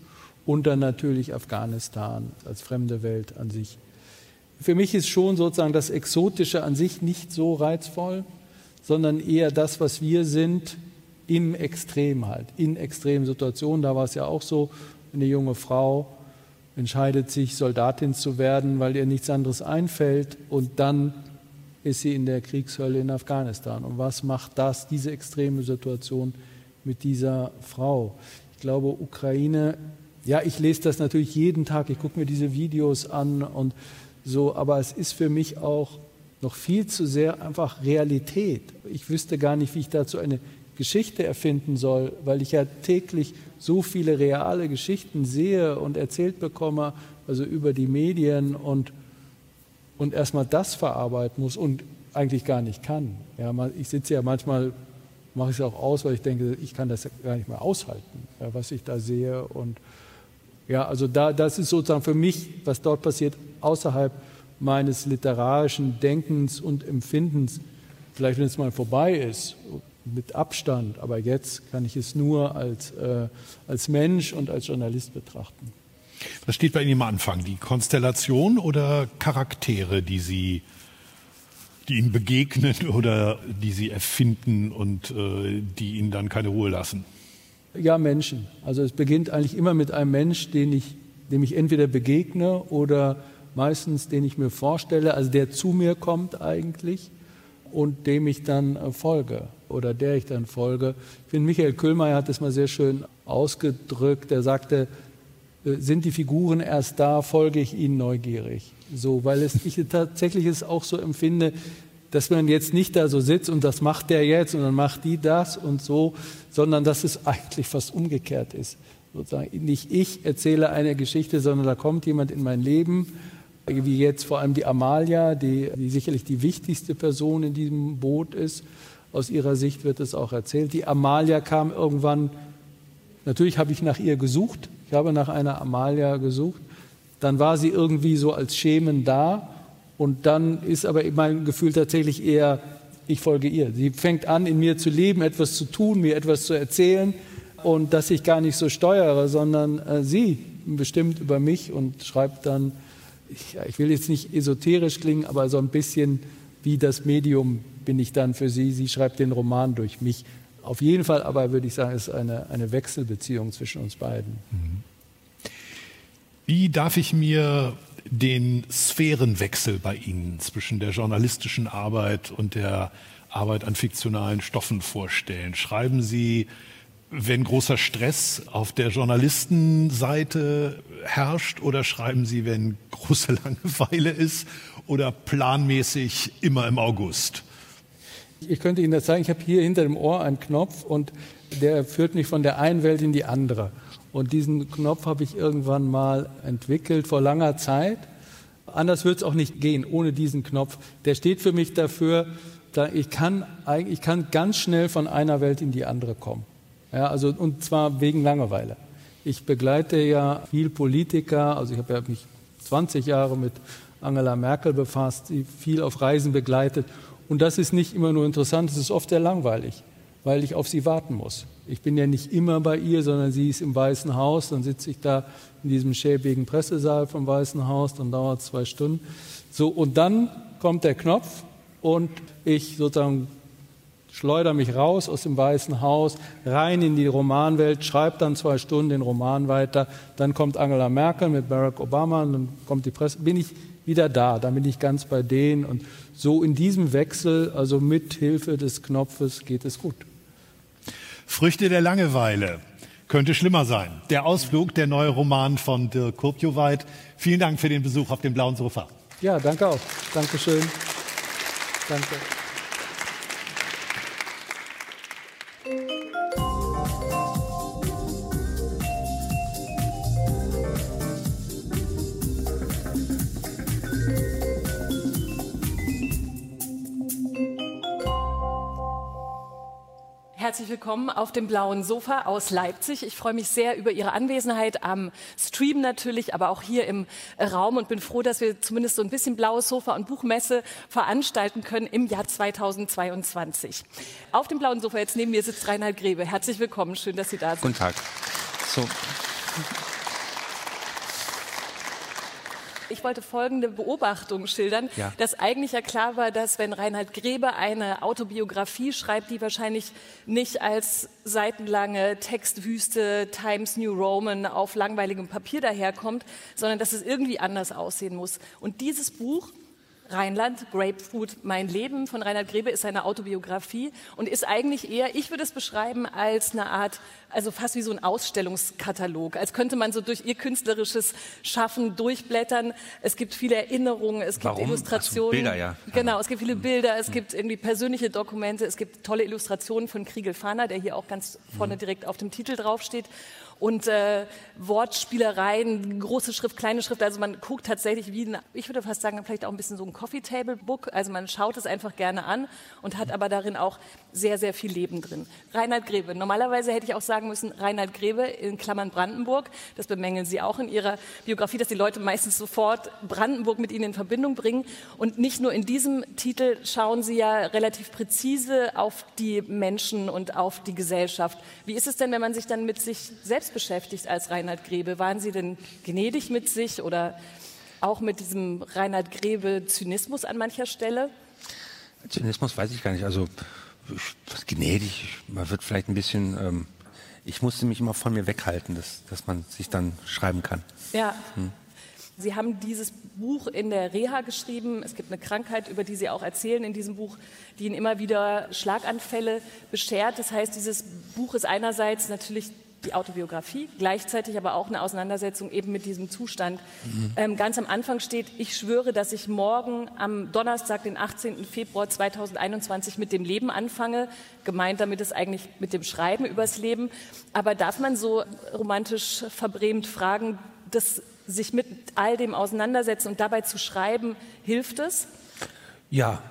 Speaker 5: und dann natürlich Afghanistan als fremde Welt an sich für mich ist schon sozusagen das Exotische an sich nicht so reizvoll, sondern eher das, was wir sind im Extrem halt, in extremen Situationen. Da war es ja auch so, eine junge Frau entscheidet sich, Soldatin zu werden, weil ihr nichts anderes einfällt und dann ist sie in der Kriegshölle in Afghanistan. Und was macht das, diese extreme Situation mit dieser Frau? Ich glaube, Ukraine, ja, ich lese das natürlich jeden Tag, ich gucke mir diese Videos an und so, aber es ist für mich auch noch viel zu sehr einfach Realität. Ich wüsste gar nicht, wie ich dazu eine Geschichte erfinden soll, weil ich ja täglich so viele reale Geschichten sehe und erzählt bekomme, also über die Medien und, und erstmal das verarbeiten muss und eigentlich gar nicht kann. Ja, ich sitze ja manchmal, mache ich es auch aus, weil ich denke, ich kann das gar nicht mehr aushalten, ja, was ich da sehe. Und ja, also da, das ist sozusagen für mich, was dort passiert, außerhalb meines literarischen Denkens und Empfindens, vielleicht wenn es mal vorbei ist, mit Abstand, aber jetzt kann ich es nur als, äh, als Mensch und als Journalist betrachten.
Speaker 4: Was steht bei Ihnen am Anfang? Die Konstellation oder Charaktere, die Sie, die Ihnen begegnen oder die Sie erfinden und äh, die Ihnen dann keine Ruhe lassen?
Speaker 5: Ja, Menschen. Also es beginnt eigentlich immer mit einem Mensch, den ich, dem ich entweder begegne oder meistens den ich mir vorstelle, also der zu mir kommt eigentlich und dem ich dann äh, folge oder der ich dann folge. Ich finde, Michael Kühlmeier hat das mal sehr schön ausgedrückt. Er sagte, äh, sind die Figuren erst da, folge ich ihnen neugierig. So, weil es, ich tatsächlich es auch so empfinde, dass man jetzt nicht da so sitzt und das macht der jetzt und dann macht die das und so, sondern dass es eigentlich fast umgekehrt ist. Sozusagen nicht ich erzähle eine Geschichte, sondern da kommt jemand in mein Leben wie jetzt vor allem die Amalia, die, die sicherlich die wichtigste Person in diesem Boot ist. Aus ihrer Sicht wird es auch erzählt. Die Amalia kam irgendwann, natürlich habe ich nach ihr gesucht, ich habe nach einer Amalia gesucht, dann war sie irgendwie so als Schemen da und dann ist aber mein Gefühl tatsächlich eher, ich folge ihr. Sie fängt an, in mir zu leben, etwas zu tun, mir etwas zu erzählen und dass ich gar nicht so steuere, sondern äh, sie bestimmt über mich und schreibt dann ich, ich will jetzt nicht esoterisch klingen, aber so ein bisschen wie das Medium bin ich dann für sie. Sie schreibt den Roman durch mich. Auf jeden Fall aber würde ich sagen, es ist eine, eine Wechselbeziehung zwischen uns beiden. Mhm.
Speaker 4: Wie darf ich mir den Sphärenwechsel bei Ihnen zwischen der journalistischen Arbeit und der Arbeit an fiktionalen Stoffen vorstellen? Schreiben Sie wenn großer Stress auf der Journalistenseite herrscht oder schreiben Sie, wenn große Langeweile ist oder planmäßig immer im August?
Speaker 5: Ich könnte Ihnen das sagen, ich habe hier hinter dem Ohr einen Knopf und der führt mich von der einen Welt in die andere. Und diesen Knopf habe ich irgendwann mal entwickelt vor langer Zeit. Anders wird es auch nicht gehen ohne diesen Knopf. Der steht für mich dafür, ich kann, ich kann ganz schnell von einer Welt in die andere kommen. Ja, also, und zwar wegen Langeweile. Ich begleite ja viel Politiker, also ich habe ja mich 20 Jahre mit Angela Merkel befasst, sie viel auf Reisen begleitet. Und das ist nicht immer nur interessant, es ist oft sehr langweilig, weil ich auf sie warten muss. Ich bin ja nicht immer bei ihr, sondern sie ist im Weißen Haus, dann sitze ich da in diesem schäbigen Pressesaal vom Weißen Haus, dann dauert es zwei Stunden. So, und dann kommt der Knopf und ich sozusagen schleudere mich raus aus dem Weißen Haus, rein in die Romanwelt, schreibe dann zwei Stunden den Roman weiter, dann kommt Angela Merkel mit Barack Obama und dann kommt die Presse, bin ich wieder da, dann bin ich ganz bei denen. Und so in diesem Wechsel, also mit Hilfe des Knopfes geht es gut.
Speaker 4: Früchte der Langeweile. Könnte schlimmer sein. Der Ausflug, der neue Roman von Dirk Kurpjoweit. Vielen Dank für den Besuch auf dem blauen Sofa.
Speaker 5: Ja, danke auch. Dankeschön. Danke.
Speaker 6: Herzlich willkommen auf dem blauen Sofa aus Leipzig. Ich freue mich sehr über Ihre Anwesenheit am Stream natürlich, aber auch hier im Raum und bin froh, dass wir zumindest so ein bisschen blaues Sofa und Buchmesse veranstalten können im Jahr 2022. Auf dem blauen Sofa jetzt neben mir sitzt Reinhard Grebe. Herzlich willkommen, schön, dass Sie da sind.
Speaker 2: Guten Tag. So.
Speaker 6: Ich wollte folgende Beobachtung schildern,
Speaker 2: Ja.
Speaker 6: dass eigentlich ja klar war, dass wenn Reinhard Grebe eine Autobiografie schreibt, die wahrscheinlich nicht als seitenlange Textwüste Times New Roman auf langweiligem Papier daherkommt, sondern dass es irgendwie anders aussehen muss. Und dieses Buch Rheinland, Grapefruit, mein Leben von Reinhard Grebe ist eine Autobiografie und ist eigentlich eher, ich würde es beschreiben als eine Art, also fast wie so ein Ausstellungskatalog, als könnte man so durch ihr künstlerisches Schaffen durchblättern. Es gibt viele Erinnerungen, es gibt
Speaker 2: Warum? So,
Speaker 6: Illustrationen.
Speaker 2: Bilder, ja.
Speaker 6: Genau, es gibt viele Bilder, es gibt irgendwie persönliche Dokumente, es gibt tolle Illustrationen von Kriegel Fahner, der hier auch ganz vorne direkt auf dem Titel draufsteht. Und äh, Wortspielereien, große Schrift, kleine Schrift. Also man guckt tatsächlich wie, ein, ich würde fast sagen, vielleicht auch ein bisschen so ein Coffee Table Book. Also man schaut es einfach gerne an und hat aber darin auch sehr, sehr viel Leben drin. Reinhard Grebe. Normalerweise hätte ich auch sagen müssen, Reinhard Grebe in Klammern Brandenburg. Das bemängeln Sie auch in Ihrer Biografie, dass die Leute meistens sofort Brandenburg mit Ihnen in Verbindung bringen. Und nicht nur in diesem Titel schauen Sie ja relativ präzise auf die Menschen und auf die Gesellschaft. Wie ist es denn, wenn man sich dann mit sich selbst beschäftigt als Reinhard Grebe? Waren Sie denn gnädig mit sich oder auch mit diesem Reinhard Grebe Zynismus an mancher Stelle?
Speaker 2: Zynismus weiß ich gar nicht. Also ich- was gnädig, man wird vielleicht ein bisschen. Ähm, ich musste mich immer von mir weghalten, dass, dass man sich dann schreiben kann.
Speaker 6: Ja. Sie haben dieses Buch in der Reha geschrieben. Es gibt eine Krankheit, über die Sie auch erzählen in diesem Buch, die Ihnen immer wieder Schlaganfälle beschert. Das heißt, dieses Buch ist einerseits natürlich die Autobiografie, gleichzeitig aber auch eine Auseinandersetzung eben mit diesem Zustand. Ähm, ganz am Anfang steht, ich schwöre, dass ich morgen am Donnerstag, den 18. Februar 2021 mit dem Leben anfange. Gemeint damit ist eigentlich mit dem Schreiben übers Leben. Aber darf man so romantisch verbrämt fragen, dass sich mit all dem auseinandersetzen und dabei zu schreiben, hilft es?
Speaker 2: Ja,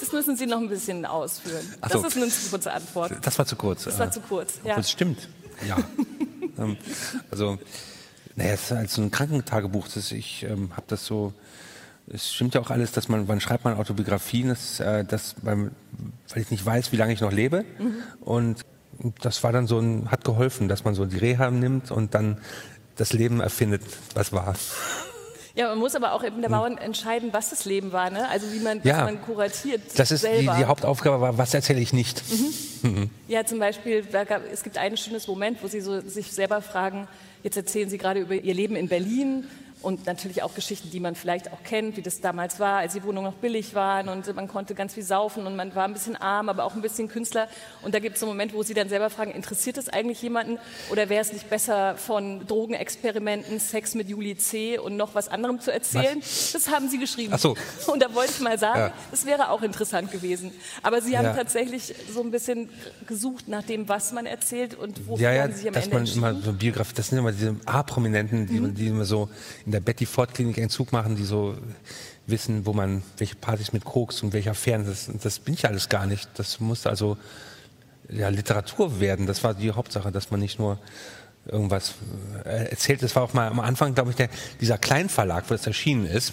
Speaker 6: Das müssen Sie noch ein bisschen ausführen.
Speaker 2: Ach
Speaker 6: Das
Speaker 2: so.
Speaker 6: ist eine zu kurze Antwort.
Speaker 2: das war zu kurz.
Speaker 6: Das war zu kurz. Ja.
Speaker 2: Es stimmt. Ja. ähm, also, naja, es ist halt so ein Krankentagebuch. Das ich ähm, habe das so. Es stimmt ja auch alles, dass man, wann schreibt man Autobiografien, das, äh, das beim, weil ich nicht weiß, wie lange ich noch lebe.
Speaker 6: Mhm.
Speaker 2: Und das war dann so ein, hat geholfen, dass man so die Reha nimmt und dann das Leben erfindet, was war.
Speaker 6: Ja, man muss aber auch eben der Bauern entscheiden, was das Leben war, ne? Also wie man, was
Speaker 2: Ja.
Speaker 6: man kuratiert
Speaker 2: Das ist die,
Speaker 6: selber.
Speaker 2: die Hauptaufgabe, war, was erzähle ich nicht.
Speaker 6: Ja, zum Beispiel, da gab, es gibt ein schönes Moment, wo Sie so sich selber fragen, jetzt erzählen Sie gerade über Ihr Leben in Berlin und natürlich auch Geschichten, die man vielleicht auch kennt, wie das damals war, als die Wohnungen noch billig waren und man konnte ganz viel saufen und man war ein bisschen arm, aber auch ein bisschen Künstler. Und da gibt es einen Moment, wo Sie dann selber fragen, interessiert es eigentlich jemanden oder wäre es nicht besser, von Drogenexperimenten, Sex mit Julie C. und noch was anderem zu erzählen? Das haben Sie geschrieben.
Speaker 2: Ach so.
Speaker 6: Und da wollte ich mal sagen,
Speaker 2: Ja.
Speaker 6: das wäre auch interessant gewesen. Aber Sie haben
Speaker 2: Ja.
Speaker 6: tatsächlich so ein bisschen gesucht nach dem, was man erzählt und wofür
Speaker 2: Ja, ja,
Speaker 6: Sie sich am
Speaker 2: dass
Speaker 6: Ende
Speaker 2: man immer so Biografie, das sind immer diese A-Prominenten, die, die immer so in der Betty Ford Klinik Entzug machen, die so wissen, wo man, welche Partys mit Koks und welche Affären, das, das bin ich alles gar nicht. Das muss also ja, Literatur werden. Das war die Hauptsache, dass man nicht nur irgendwas äh, erzählt. Das war auch mal am Anfang, glaube ich, der, dieser Kleinverlag, wo das erschienen ist.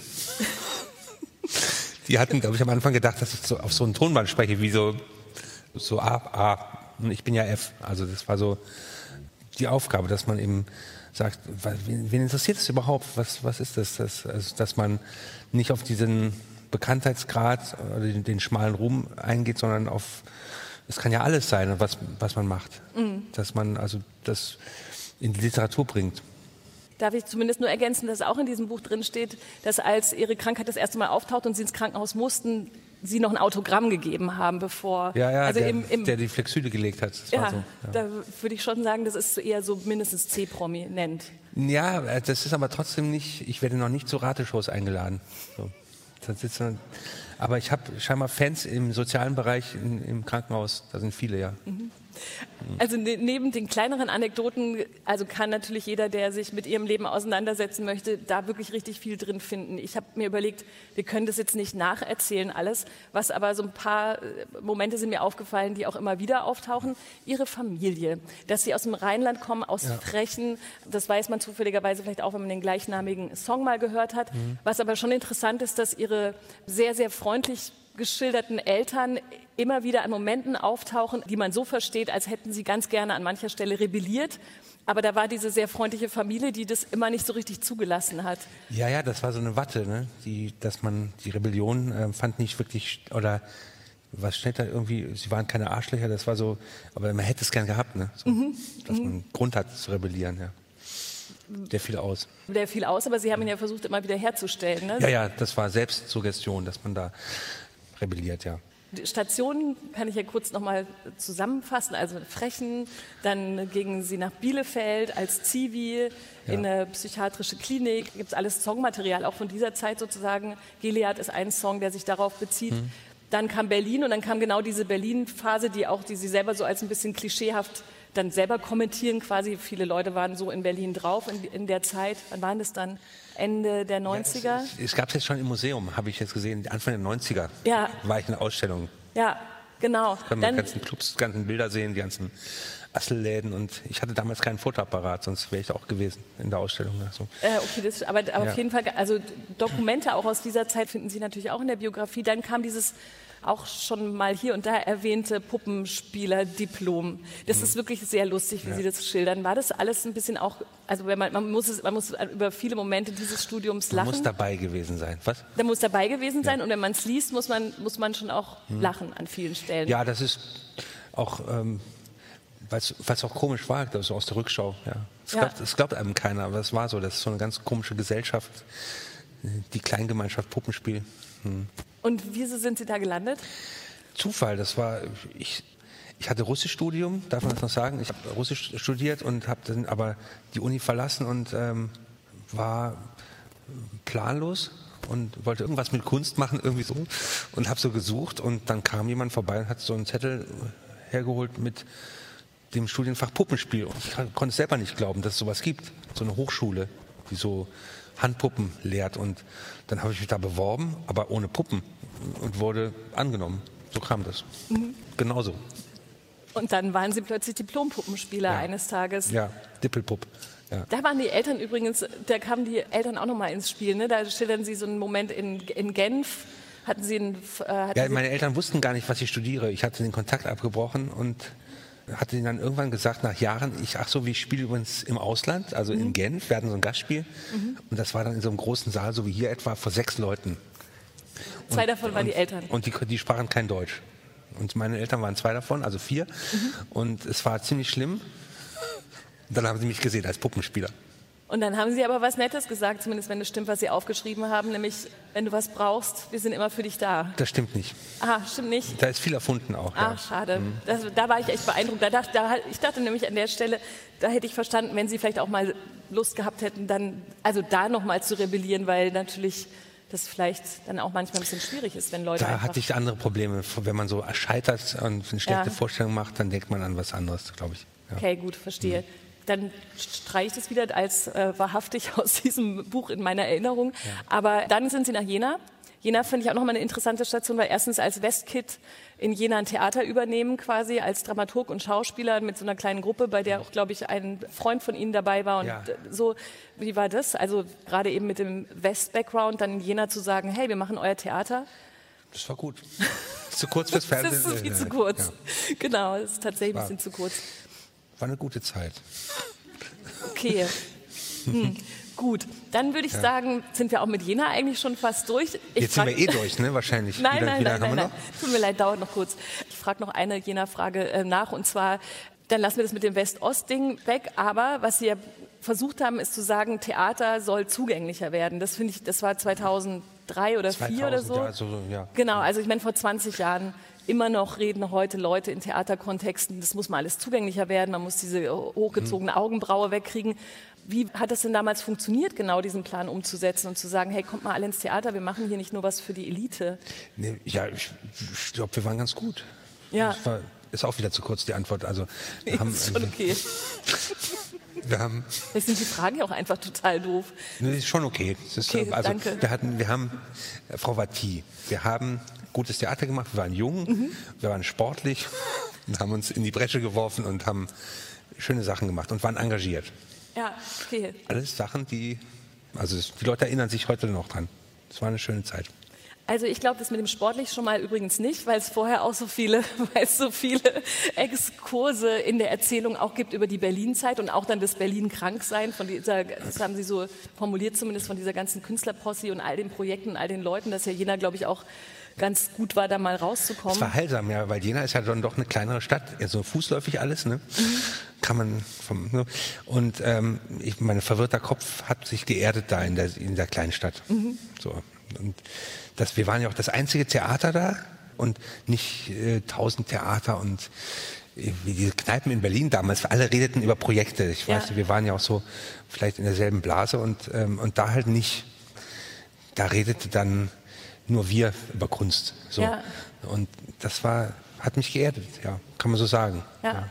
Speaker 2: Die hatten, glaube ich, am Anfang gedacht, dass ich so auf so einen Tonband spreche, wie so, so A, A. Und ich bin ja F. Also das war so die Aufgabe, dass man eben sagt, wen, wen interessiert es überhaupt? Was, was ist das? das also, dass man nicht auf diesen Bekanntheitsgrad oder den, den schmalen Ruhm eingeht, sondern auf, es kann ja alles sein, was, was man macht. Dass man also das in die Literatur bringt.
Speaker 6: Darf ich zumindest nur ergänzen, dass auch in diesem Buch drin steht, dass als Ihre Krankheit das erste Mal auftaucht und Sie ins Krankenhaus mussten, Sie noch ein Autogramm gegeben haben, bevor.
Speaker 2: Ja, ja,
Speaker 6: also
Speaker 2: der,
Speaker 6: im, im,
Speaker 2: der die Flexüle gelegt hat.
Speaker 6: Ja,
Speaker 2: so, ja.
Speaker 6: da würde ich schon sagen, das ist eher so mindestens C-prominent.
Speaker 2: Ja, äh, das ist aber trotzdem nicht, ich werde noch nicht zu Rateshows eingeladen. So. Aber ich habe scheinbar Fans im sozialen Bereich in, im Krankenhaus, da sind viele, ja.
Speaker 6: Also ne, neben den kleineren Anekdoten, also kann natürlich jeder, der sich mit ihrem Leben auseinandersetzen möchte, da wirklich richtig viel drin finden. Ich habe mir überlegt, wir können das jetzt nicht nacherzählen alles, was aber so ein paar äh, Momente sind mir aufgefallen, die auch immer wieder auftauchen. Ihre Familie, dass sie aus dem Rheinland kommen, aus Frechen, das weiß man zufälligerweise vielleicht auch, wenn man den gleichnamigen Song mal gehört hat. Was aber schon interessant ist, dass ihre sehr, sehr freundlich geschilderten Eltern immer wieder an Momenten auftauchen, die man so versteht, als hätten sie ganz gerne an mancher Stelle rebelliert. Aber da war diese sehr freundliche Familie, die das immer nicht so richtig zugelassen hat.
Speaker 2: Ja, ja, das war so eine Watte, ne? die, dass man die Rebellion äh, fand nicht wirklich, oder was steht da irgendwie, sie waren keine Arschlöcher, das war so, aber man hätte es gern gehabt, ne? So, mhm. dass man mhm. Grund hat zu rebellieren, ja. Der fiel aus.
Speaker 6: Der fiel aus, aber Sie haben ihn ja versucht, immer wieder herzustellen. Ne?
Speaker 2: Ja, ja, das war Selbstsuggestion, dass man da rebelliert, ja.
Speaker 6: Die Stationen kann ich ja kurz nochmal zusammenfassen. Also Frechen, dann gingen Sie nach Bielefeld als Zivi ja. in eine psychiatrische Klinik. Gibt es alles Songmaterial, auch von dieser Zeit sozusagen. Gilead ist ein Song, der sich darauf bezieht. Hm. Dann kam Berlin und dann kam genau diese Berlin-Phase, die auch, die Sie selber so als ein bisschen klischeehaft dann selber kommentieren quasi. Viele Leute waren so in Berlin drauf in, in der Zeit. Wann waren das dann? Ende der 90er? Ja,
Speaker 2: es, es gab es jetzt schon im Museum, habe ich jetzt gesehen. Anfang der 90er ja. war ich in der Ausstellung.
Speaker 6: Ja, genau.
Speaker 2: Da kann man die ganzen Clubs, die ganzen Bilder sehen, die ganzen Asselläden und ich hatte damals keinen Fotoapparat, sonst wäre ich auch gewesen in der Ausstellung.
Speaker 6: Also. Äh, okay, das, aber, aber ja. auf jeden Fall, also Dokumente auch aus dieser Zeit finden Sie natürlich auch in der Biografie. Dann kam dieses auch schon mal hier und da erwähnte Puppenspieler-Diplom. Das mhm. ist wirklich sehr lustig, wie ja. Sie das schildern. War das alles ein bisschen auch, also wenn man, man, muss es, man muss über viele Momente dieses Studiums lachen.
Speaker 2: Man muss dabei gewesen sein. Was?
Speaker 6: Da muss dabei gewesen sein ja. und wenn man es liest, muss man, muss man schon auch mhm. lachen an vielen Stellen.
Speaker 2: Ja, das ist auch, ähm, weil es auch komisch war, so aus der Rückschau. Ja. Es, ja. Glaubt, es glaubt einem keiner, aber es war so. Das ist so eine ganz komische Gesellschaft, die Kleingemeinschaft Puppenspiel.
Speaker 6: Hm. Und wieso sind Sie da gelandet?
Speaker 2: Zufall, das war, ich, ich hatte Russischstudium, darf man das noch sagen? Ich habe Russisch studiert und habe dann aber die Uni verlassen und ähm, war planlos und wollte irgendwas mit Kunst machen, irgendwie so. Und habe so gesucht und dann kam jemand vorbei und hat so einen Zettel hergeholt mit dem Studienfach Puppenspiel. Und ich konnte es selber nicht glauben, dass es sowas gibt. So eine Hochschule, die so Handpuppen lehrt. Und dann habe ich mich da beworben, aber ohne Puppen und wurde angenommen. So kam das. Mhm. Genauso.
Speaker 6: Und dann waren Sie plötzlich Diplompuppenspieler ja. eines Tages.
Speaker 2: Ja, Dippelpupp. Ja.
Speaker 6: Da waren die Eltern übrigens, da kamen die Eltern auch nochmal ins Spiel. Ne? Da schildern Sie so einen Moment in, in Genf. Hatten Sie einen.
Speaker 2: Äh, hatten ja, meine Eltern wussten gar nicht, was ich studiere. Ich hatte den Kontakt abgebrochen und hatte ihnen dann irgendwann gesagt, nach Jahren, ich, ach so, wie ich spiele übrigens im Ausland, also mhm. in Genf, wir hatten so ein Gastspiel. Mhm. Und das war dann in so einem großen Saal, so wie hier etwa, vor sechs Leuten.
Speaker 6: Und, zwei davon waren
Speaker 2: und,
Speaker 6: die Eltern.
Speaker 2: Und die, die sprachen kein Deutsch. Und meine Eltern waren zwei davon, also vier. Mhm. Und es war ziemlich schlimm. Dann haben sie mich gesehen als Puppenspieler.
Speaker 6: Und dann haben Sie aber was Nettes gesagt, zumindest wenn es stimmt, was Sie aufgeschrieben haben, nämlich, wenn du was brauchst, wir sind immer für dich da.
Speaker 2: Das stimmt nicht.
Speaker 6: Ah, stimmt nicht?
Speaker 2: Da ist viel erfunden auch.
Speaker 6: Ach, ja. schade. Mhm. Das, da war ich echt beeindruckt. Da dachte, da, ich dachte nämlich an der Stelle, da hätte ich verstanden, wenn Sie vielleicht auch mal Lust gehabt hätten, dann, also da nochmal zu rebellieren, weil natürlich das vielleicht dann auch manchmal ein bisschen schwierig ist, wenn Leute.
Speaker 2: Da hatte ich andere Probleme. Wenn man so scheitert und eine schlechte ja. Vorstellung macht, dann denkt man an was anderes, glaube ich.
Speaker 6: Ja. Okay, gut, verstehe. Mhm dann streiche ich das wieder als äh, wahrhaftig aus diesem Buch in meiner Erinnerung. Ja. Aber dann sind sie nach Jena. Jena finde ich auch nochmal eine interessante Station, weil erstens als Westkid in Jena ein Theater übernehmen quasi als Dramaturg und Schauspieler mit so einer kleinen Gruppe, bei der auch, glaube ich, ein Freund von Ihnen dabei war. Und ja. so, wie war das? Also gerade eben mit dem West-Background dann in Jena zu sagen, hey, wir machen euer Theater.
Speaker 2: Das war gut. zu kurz fürs Fernsehen.
Speaker 6: das ist viel zu kurz. Ja. Genau, das ist tatsächlich ein bisschen zu kurz.
Speaker 2: War eine gute Zeit.
Speaker 6: Okay. Hm. Gut, dann würde ich ja. sagen, sind wir auch mit Jena eigentlich schon fast durch.
Speaker 2: Ich Jetzt sind wir eh durch, ne? Wahrscheinlich.
Speaker 6: nein, wieder, nein, wieder nein, nein, nein. Tut mir leid, dauert noch kurz. Ich frage noch eine Jena-Frage äh, nach und zwar, dann lassen wir das mit dem West-Ost-Ding weg. Aber was Sie ja versucht haben, ist zu sagen, Theater soll zugänglicher werden. Das finde ich, das war 2003 oder 2000 oder so. Ja, so ja. Genau, also ich meine vor 20 Jahren immer noch reden heute Leute in Theaterkontexten, das muss mal alles zugänglicher werden, man muss diese hochgezogene Augenbraue wegkriegen. Wie hat das denn damals funktioniert, genau diesen Plan umzusetzen und zu sagen, hey, kommt mal alle ins Theater, wir machen hier nicht nur was für die Elite?
Speaker 2: Nee, ja, ich, ich glaube, wir waren ganz gut. Ja. War, ist auch wieder zu kurz die Antwort. Also,
Speaker 6: wir haben, ist schon okay.
Speaker 2: Wir haben.
Speaker 6: Vielleicht sind die Fragen ja auch einfach total doof.
Speaker 2: Nee, ist schon okay. Ist, okay also, danke. Wir hatten, wir haben, Frau Vati, wir haben gutes Theater gemacht. Wir waren jung, mhm. wir waren sportlich und haben uns in die Bresche geworfen und haben schöne Sachen gemacht und waren engagiert.
Speaker 6: Ja, okay.
Speaker 2: Alles Sachen, die, also die Leute erinnern sich heute noch dran. Es war eine schöne Zeit.
Speaker 6: Also ich glaube, das mit dem sportlich schon mal übrigens nicht, weil es vorher auch so viele, weil es so viele Exkurse in der Erzählung auch gibt über die Berlin-Zeit und auch dann das Berlin-Kranksein von dieser, das haben Sie so formuliert zumindest von dieser ganzen Künstlerposse und all den Projekten, all den Leuten, dass ja Jena, glaube ich, auch ganz gut war, da mal rauszukommen.
Speaker 2: Es war heilsam, ja, weil Jena ist ja dann doch eine kleinere Stadt, so also fußläufig alles, ne? Mhm. Kann man vom, ne? und ähm, ich, mein verwirrter Kopf hat sich geerdet da in der, in der kleinen Stadt. Mhm. So. Und das, wir waren ja auch das einzige Theater da und nicht äh, tausend äh, Theater und äh, wie diese Kneipen in Berlin damals, alle redeten über Projekte. Ich weiß, ja. wir waren ja auch so vielleicht in derselben Blase und, ähm, und da halt nicht. Da redete dann nur wir über Kunst. So. Ja. Und das war, hat mich geerdet, ja, kann man so sagen. Ja.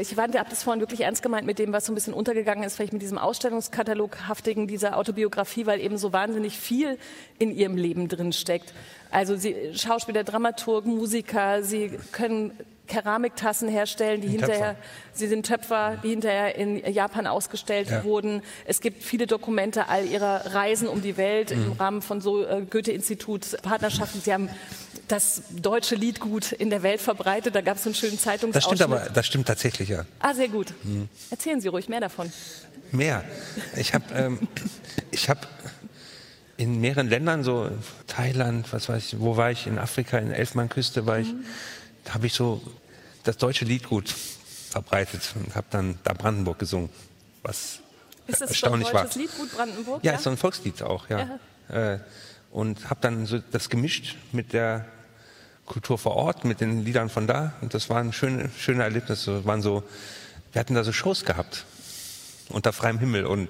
Speaker 6: Ich habt das vorhin wirklich ernst gemeint mit dem, was so ein bisschen untergegangen ist, vielleicht mit diesem Ausstellungskataloghaftigen dieser Autobiografie, weil eben so wahnsinnig viel in ihrem Leben drin steckt. Also sie Schauspieler, Dramaturg, Musiker, sie können Keramiktassen herstellen, die hinterher, sie sind Töpfer, die hinterher in Japan ausgestellt ja. wurden. Es gibt viele Dokumente all ihrer Reisen um die Welt mhm. im Rahmen von so äh, Goethe-Institut Partnerschaften. Sie haben das deutsche Liedgut in der Welt verbreitet. Da gab es einen schönen Zeitungsausschnitt.
Speaker 2: Das stimmt aber, das stimmt tatsächlich, ja.
Speaker 6: Ah, sehr gut. Mhm. Erzählen Sie ruhig mehr davon.
Speaker 2: Mehr. Ich habe ähm, hab in mehreren Ländern, so Thailand, was weiß ich, wo war ich, in Afrika, in Elfmannküste war ich, mhm. da habe ich so das deutsche Liedgut verbreitet und habe dann da Brandenburg gesungen, was ist das erstaunlich so ein deutsches war. Liedgut Brandenburg? Ja, ja, ist so ein Volkslied auch, ja. ja. Äh, und habe dann so das gemischt mit der Kultur vor Ort, mit den Liedern von da. Und das waren schöne, schöne Erlebnisse. waren so, wir hatten da so Shows gehabt unter freiem Himmel und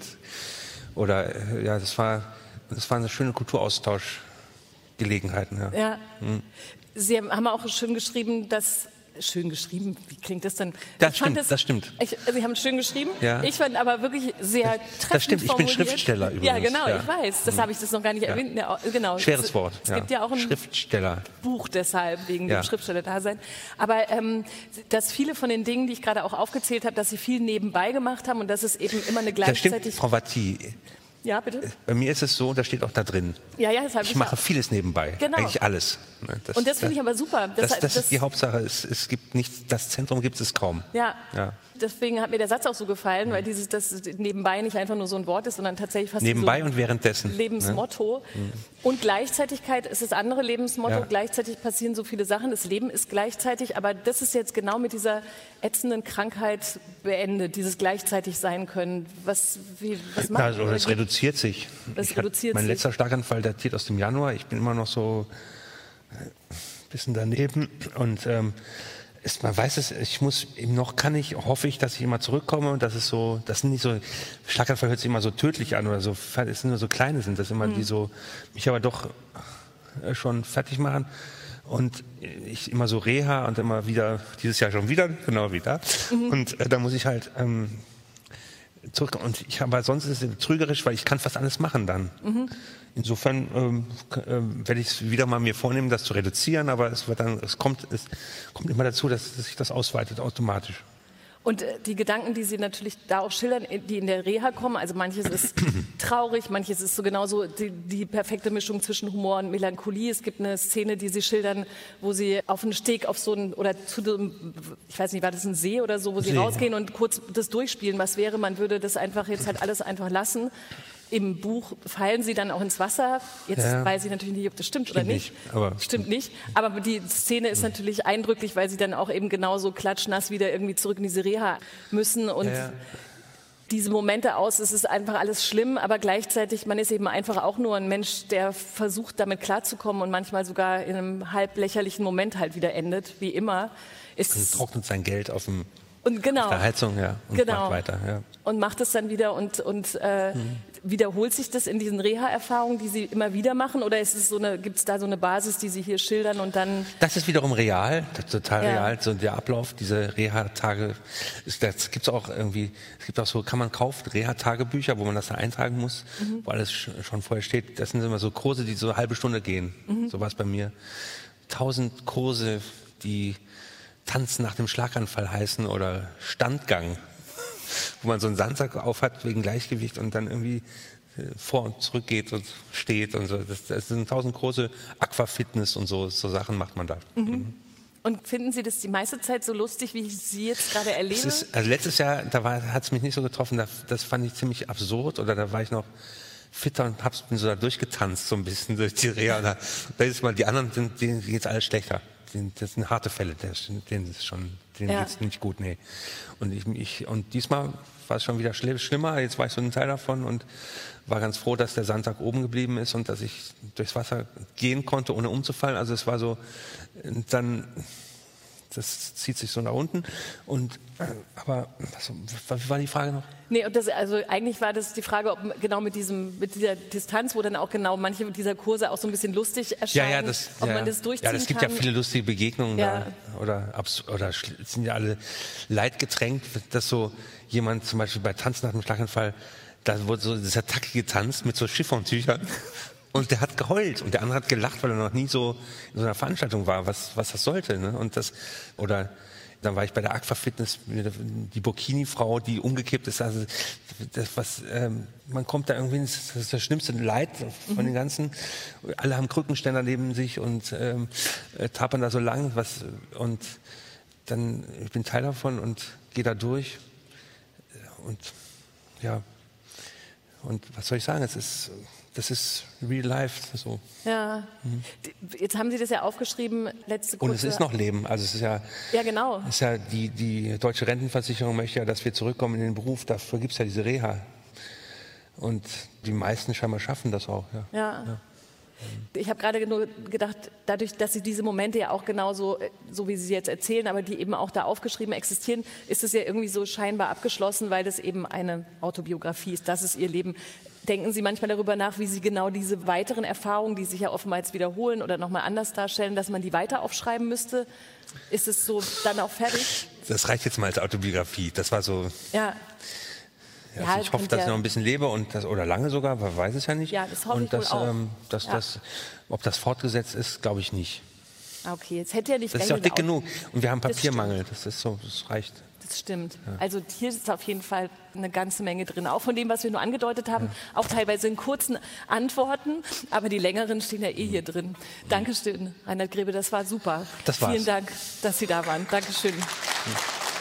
Speaker 2: oder äh, ja, das war das war eine schöne Kulturaustauschgelegenheiten. Ja. ja.
Speaker 6: Hm. Sie haben auch schön geschrieben, dass schön geschrieben. Wie klingt das denn?
Speaker 2: Das stimmt, das, das stimmt.
Speaker 6: Ich, Sie haben es schön geschrieben. Ja. Ich fand aber wirklich sehr treffend
Speaker 2: Das stimmt, ich bin Schriftsteller übrigens.
Speaker 6: Ja, genau, ja. ich weiß. Das hm. habe ich das noch gar nicht ja. erwähnt. Ja, genau.
Speaker 2: Schweres es, Wort.
Speaker 6: Es gibt ja auch ein
Speaker 2: Schriftsteller.
Speaker 6: Buch deshalb, wegen dem Schriftsteller-Dasein. Aber ähm, dass viele von den Dingen, die ich gerade auch aufgezählt habe, dass Sie viel nebenbei gemacht haben und dass es eben immer eine gleichzeitig...
Speaker 2: Das stimmt, Frau Vatti.
Speaker 6: Ja, bitte?
Speaker 2: Bei mir ist es so, da steht auch da drin.
Speaker 6: Ja, ja, das habe
Speaker 2: ich. Ich mache auch. vieles nebenbei. Genau. Eigentlich alles.
Speaker 6: Ne, das, und das finde ich aber super.
Speaker 2: Das, das, das, ist die Hauptsache. Es, es gibt nicht, das Zentrum gibt es kaum.
Speaker 6: Ja. ja deswegen hat mir der Satz auch so gefallen, weil dieses das nebenbei nicht einfach nur so ein Wort ist, sondern tatsächlich fast
Speaker 2: nebenbei
Speaker 6: so
Speaker 2: und währenddessen
Speaker 6: Lebensmotto. Ne? Und Gleichzeitigkeit ist das andere Lebensmotto. Ja. Gleichzeitig passieren so viele Sachen. Das Leben ist gleichzeitig, aber das ist jetzt genau mit dieser ätzenden Krankheit beendet, dieses gleichzeitig sein können. Was, wie, was macht
Speaker 2: also, das reduziert sich.
Speaker 6: Das reduziert
Speaker 2: mein sich. letzter Schlaganfall datiert aus dem Januar. Ich bin immer noch so ein äh, bisschen daneben und ähm, ist, man weiß es, ich muss, noch kann ich, hoffe ich, dass ich immer zurückkomme und das ist so, das sind nicht so, Schlaganfall hört sich immer so tödlich an oder so, es sind nur so kleine sind das immer, mhm. die so, mich aber doch äh, schon fertig machen und ich immer so Reha und immer wieder, dieses Jahr schon wieder, genau wieder mhm. und äh, da muss ich halt, ähm, zurück und ich aber sonst ist es trügerisch, weil ich kann fast alles machen dann. Mhm. Insofern ähm, äh, werde ich es wieder mal mir vornehmen, das zu reduzieren, aber es wird dann, es kommt, es kommt immer dazu, dass, dass sich das ausweitet automatisch.
Speaker 6: Und äh, die Gedanken, die Sie natürlich da auch schildern, die in der Reha kommen, also manches ist traurig, manches ist so genauso die, die, perfekte Mischung zwischen Humor und Melancholie. Es gibt eine Szene, die Sie schildern, wo Sie auf einen Steg auf so einen, oder zu dem, ich weiß nicht, war das ein See oder so, wo Sie See, rausgehen und kurz das durchspielen. Was wäre, man würde das einfach jetzt halt alles einfach lassen im Buch fallen sie dann auch ins Wasser. Jetzt ja. weiß ich natürlich nicht, ob das stimmt, stimmt oder nicht. nicht aber stimmt nicht. Aber die Szene ist natürlich eindrücklich, weil sie dann auch eben genauso klatschnass wieder irgendwie zurück in diese Reha müssen und ja. diese Momente aus, es ist einfach alles schlimm, aber gleichzeitig, man ist eben einfach auch nur ein Mensch, der versucht, damit klarzukommen und manchmal sogar in einem halb lächerlichen Moment halt wieder endet, wie immer.
Speaker 2: Ist und trocknet sein Geld auf dem
Speaker 6: und genau. Auf
Speaker 2: der Heizung, ja.
Speaker 6: Und genau. macht weiter, ja. Und macht es dann wieder und, und äh, mhm wiederholt sich das in diesen Reha-Erfahrungen, die Sie immer wieder machen, oder ist es so eine, gibt es da so eine Basis, die Sie hier schildern und dann?
Speaker 2: Das ist wiederum real, total ja. real, so der Ablauf dieser Reha-Tage. Das gibt's auch irgendwie, es gibt auch so, kann man kaufen, Reha-Tagebücher, wo man das da eintragen muss, mhm. wo alles schon vorher steht. Das sind immer so Kurse, die so eine halbe Stunde gehen. Mhm. So war es bei mir. Tausend Kurse, die Tanzen nach dem Schlaganfall heißen oder Standgang wo man so einen Sandsack aufhat wegen Gleichgewicht und dann irgendwie vor und zurück geht und steht und so. Das, das sind tausend große Aquafitness und so, so Sachen macht man da. Mhm.
Speaker 6: Und finden Sie das die meiste Zeit so lustig, wie ich Sie jetzt gerade erlebe?
Speaker 2: Ist, also letztes Jahr, da hat es mich nicht so getroffen, da, das fand ich ziemlich absurd oder da war ich noch fitter und hab's, bin so da durchgetanzt so ein bisschen durch die Reha. Da, da ist mal die anderen, sind, denen geht's alles schlechter. Das sind harte Fälle, denen ist schon, denen ja. geht's nicht gut, nee. Und ich, ich und diesmal war es schon wieder schlimmer. Jetzt war ich so ein Teil davon und war ganz froh, dass der Sandtag oben geblieben ist und dass ich durchs Wasser gehen konnte, ohne umzufallen. Also es war so, dann das zieht sich so nach unten. Und, äh, aber was, was war die Frage noch?
Speaker 6: Nee, das, also eigentlich war das die Frage, ob genau mit, diesem, mit dieser Distanz, wo dann auch genau manche dieser Kurse auch so ein bisschen lustig erscheinen,
Speaker 2: ja, ja, das,
Speaker 6: ob
Speaker 2: ja,
Speaker 6: man das durchziehen
Speaker 2: Ja, es gibt
Speaker 6: kann.
Speaker 2: ja viele lustige Begegnungen ja. da. Oder, oder sind ja alle leidgetränkt, dass so jemand zum Beispiel bei Tanz nach dem Schlaganfall, da wurde so dieser Tacke getanzt mit so Chiffontüchern. Und der hat geheult und der andere hat gelacht, weil er noch nie so in so einer Veranstaltung war, was, was das sollte. Ne? Und das, oder dann war ich bei der Aqua Fitness, die Burkini-Frau, die umgekippt ist. Also das, was, ähm, man kommt da irgendwie, das ist das schlimmste Leid von mhm. den ganzen. Alle haben Krückenständer neben sich und ähm, äh, tapern da so lang. Was, und dann, ich bin Teil davon und gehe da durch. Und ja, und was soll ich sagen? Es ist das ist real life. So.
Speaker 6: Ja. Mhm. Jetzt haben Sie das ja aufgeschrieben, letzte kurze
Speaker 2: Und es ist noch Leben. Also es ist ja,
Speaker 6: ja genau.
Speaker 2: Ist ja die, die deutsche Rentenversicherung möchte ja, dass wir zurückkommen in den Beruf. Dafür gibt es ja diese Reha. Und die meisten scheinbar schaffen das auch. Ja.
Speaker 6: ja. ja. Ich habe gerade nur gedacht, dadurch, dass Sie diese Momente ja auch genauso, äh, so wie Sie sie jetzt erzählen, aber die eben auch da aufgeschrieben existieren, ist es ja irgendwie so scheinbar abgeschlossen, weil das eben eine Autobiografie ist. Das ist Ihr Leben. Denken Sie manchmal darüber nach, wie Sie genau diese weiteren Erfahrungen, die sich ja oftmals wiederholen oder nochmal anders darstellen, dass man die weiter aufschreiben müsste? Ist es so dann auch fertig?
Speaker 2: Das reicht jetzt mal als Autobiografie. Das war so.
Speaker 6: Ja.
Speaker 2: Ja, also ich hoffe, dass ich noch ein bisschen lebe und das, oder lange sogar, man weiß es ja nicht.
Speaker 6: Ja, das hoffe
Speaker 2: und
Speaker 6: ich
Speaker 2: dass,
Speaker 6: wohl auch.
Speaker 2: Ähm, dass
Speaker 6: ja.
Speaker 2: das, ob das fortgesetzt ist, glaube ich nicht.
Speaker 6: Ah, okay, jetzt hätte ja nicht.
Speaker 2: Das ist ja auch dick genug. Und wir haben Papiermangel. Das ist so, das reicht.
Speaker 6: Das stimmt. Ja. Also hier ist auf jeden Fall eine ganze Menge drin. Auch von dem, was wir nur angedeutet haben, ja. auch teilweise in kurzen Antworten, aber die längeren stehen ja eh hier drin. Dankeschön, Reinhard Grebe, das war super.
Speaker 2: Das war's.
Speaker 6: Vielen Dank, dass Sie da waren. Dankeschön. Ja.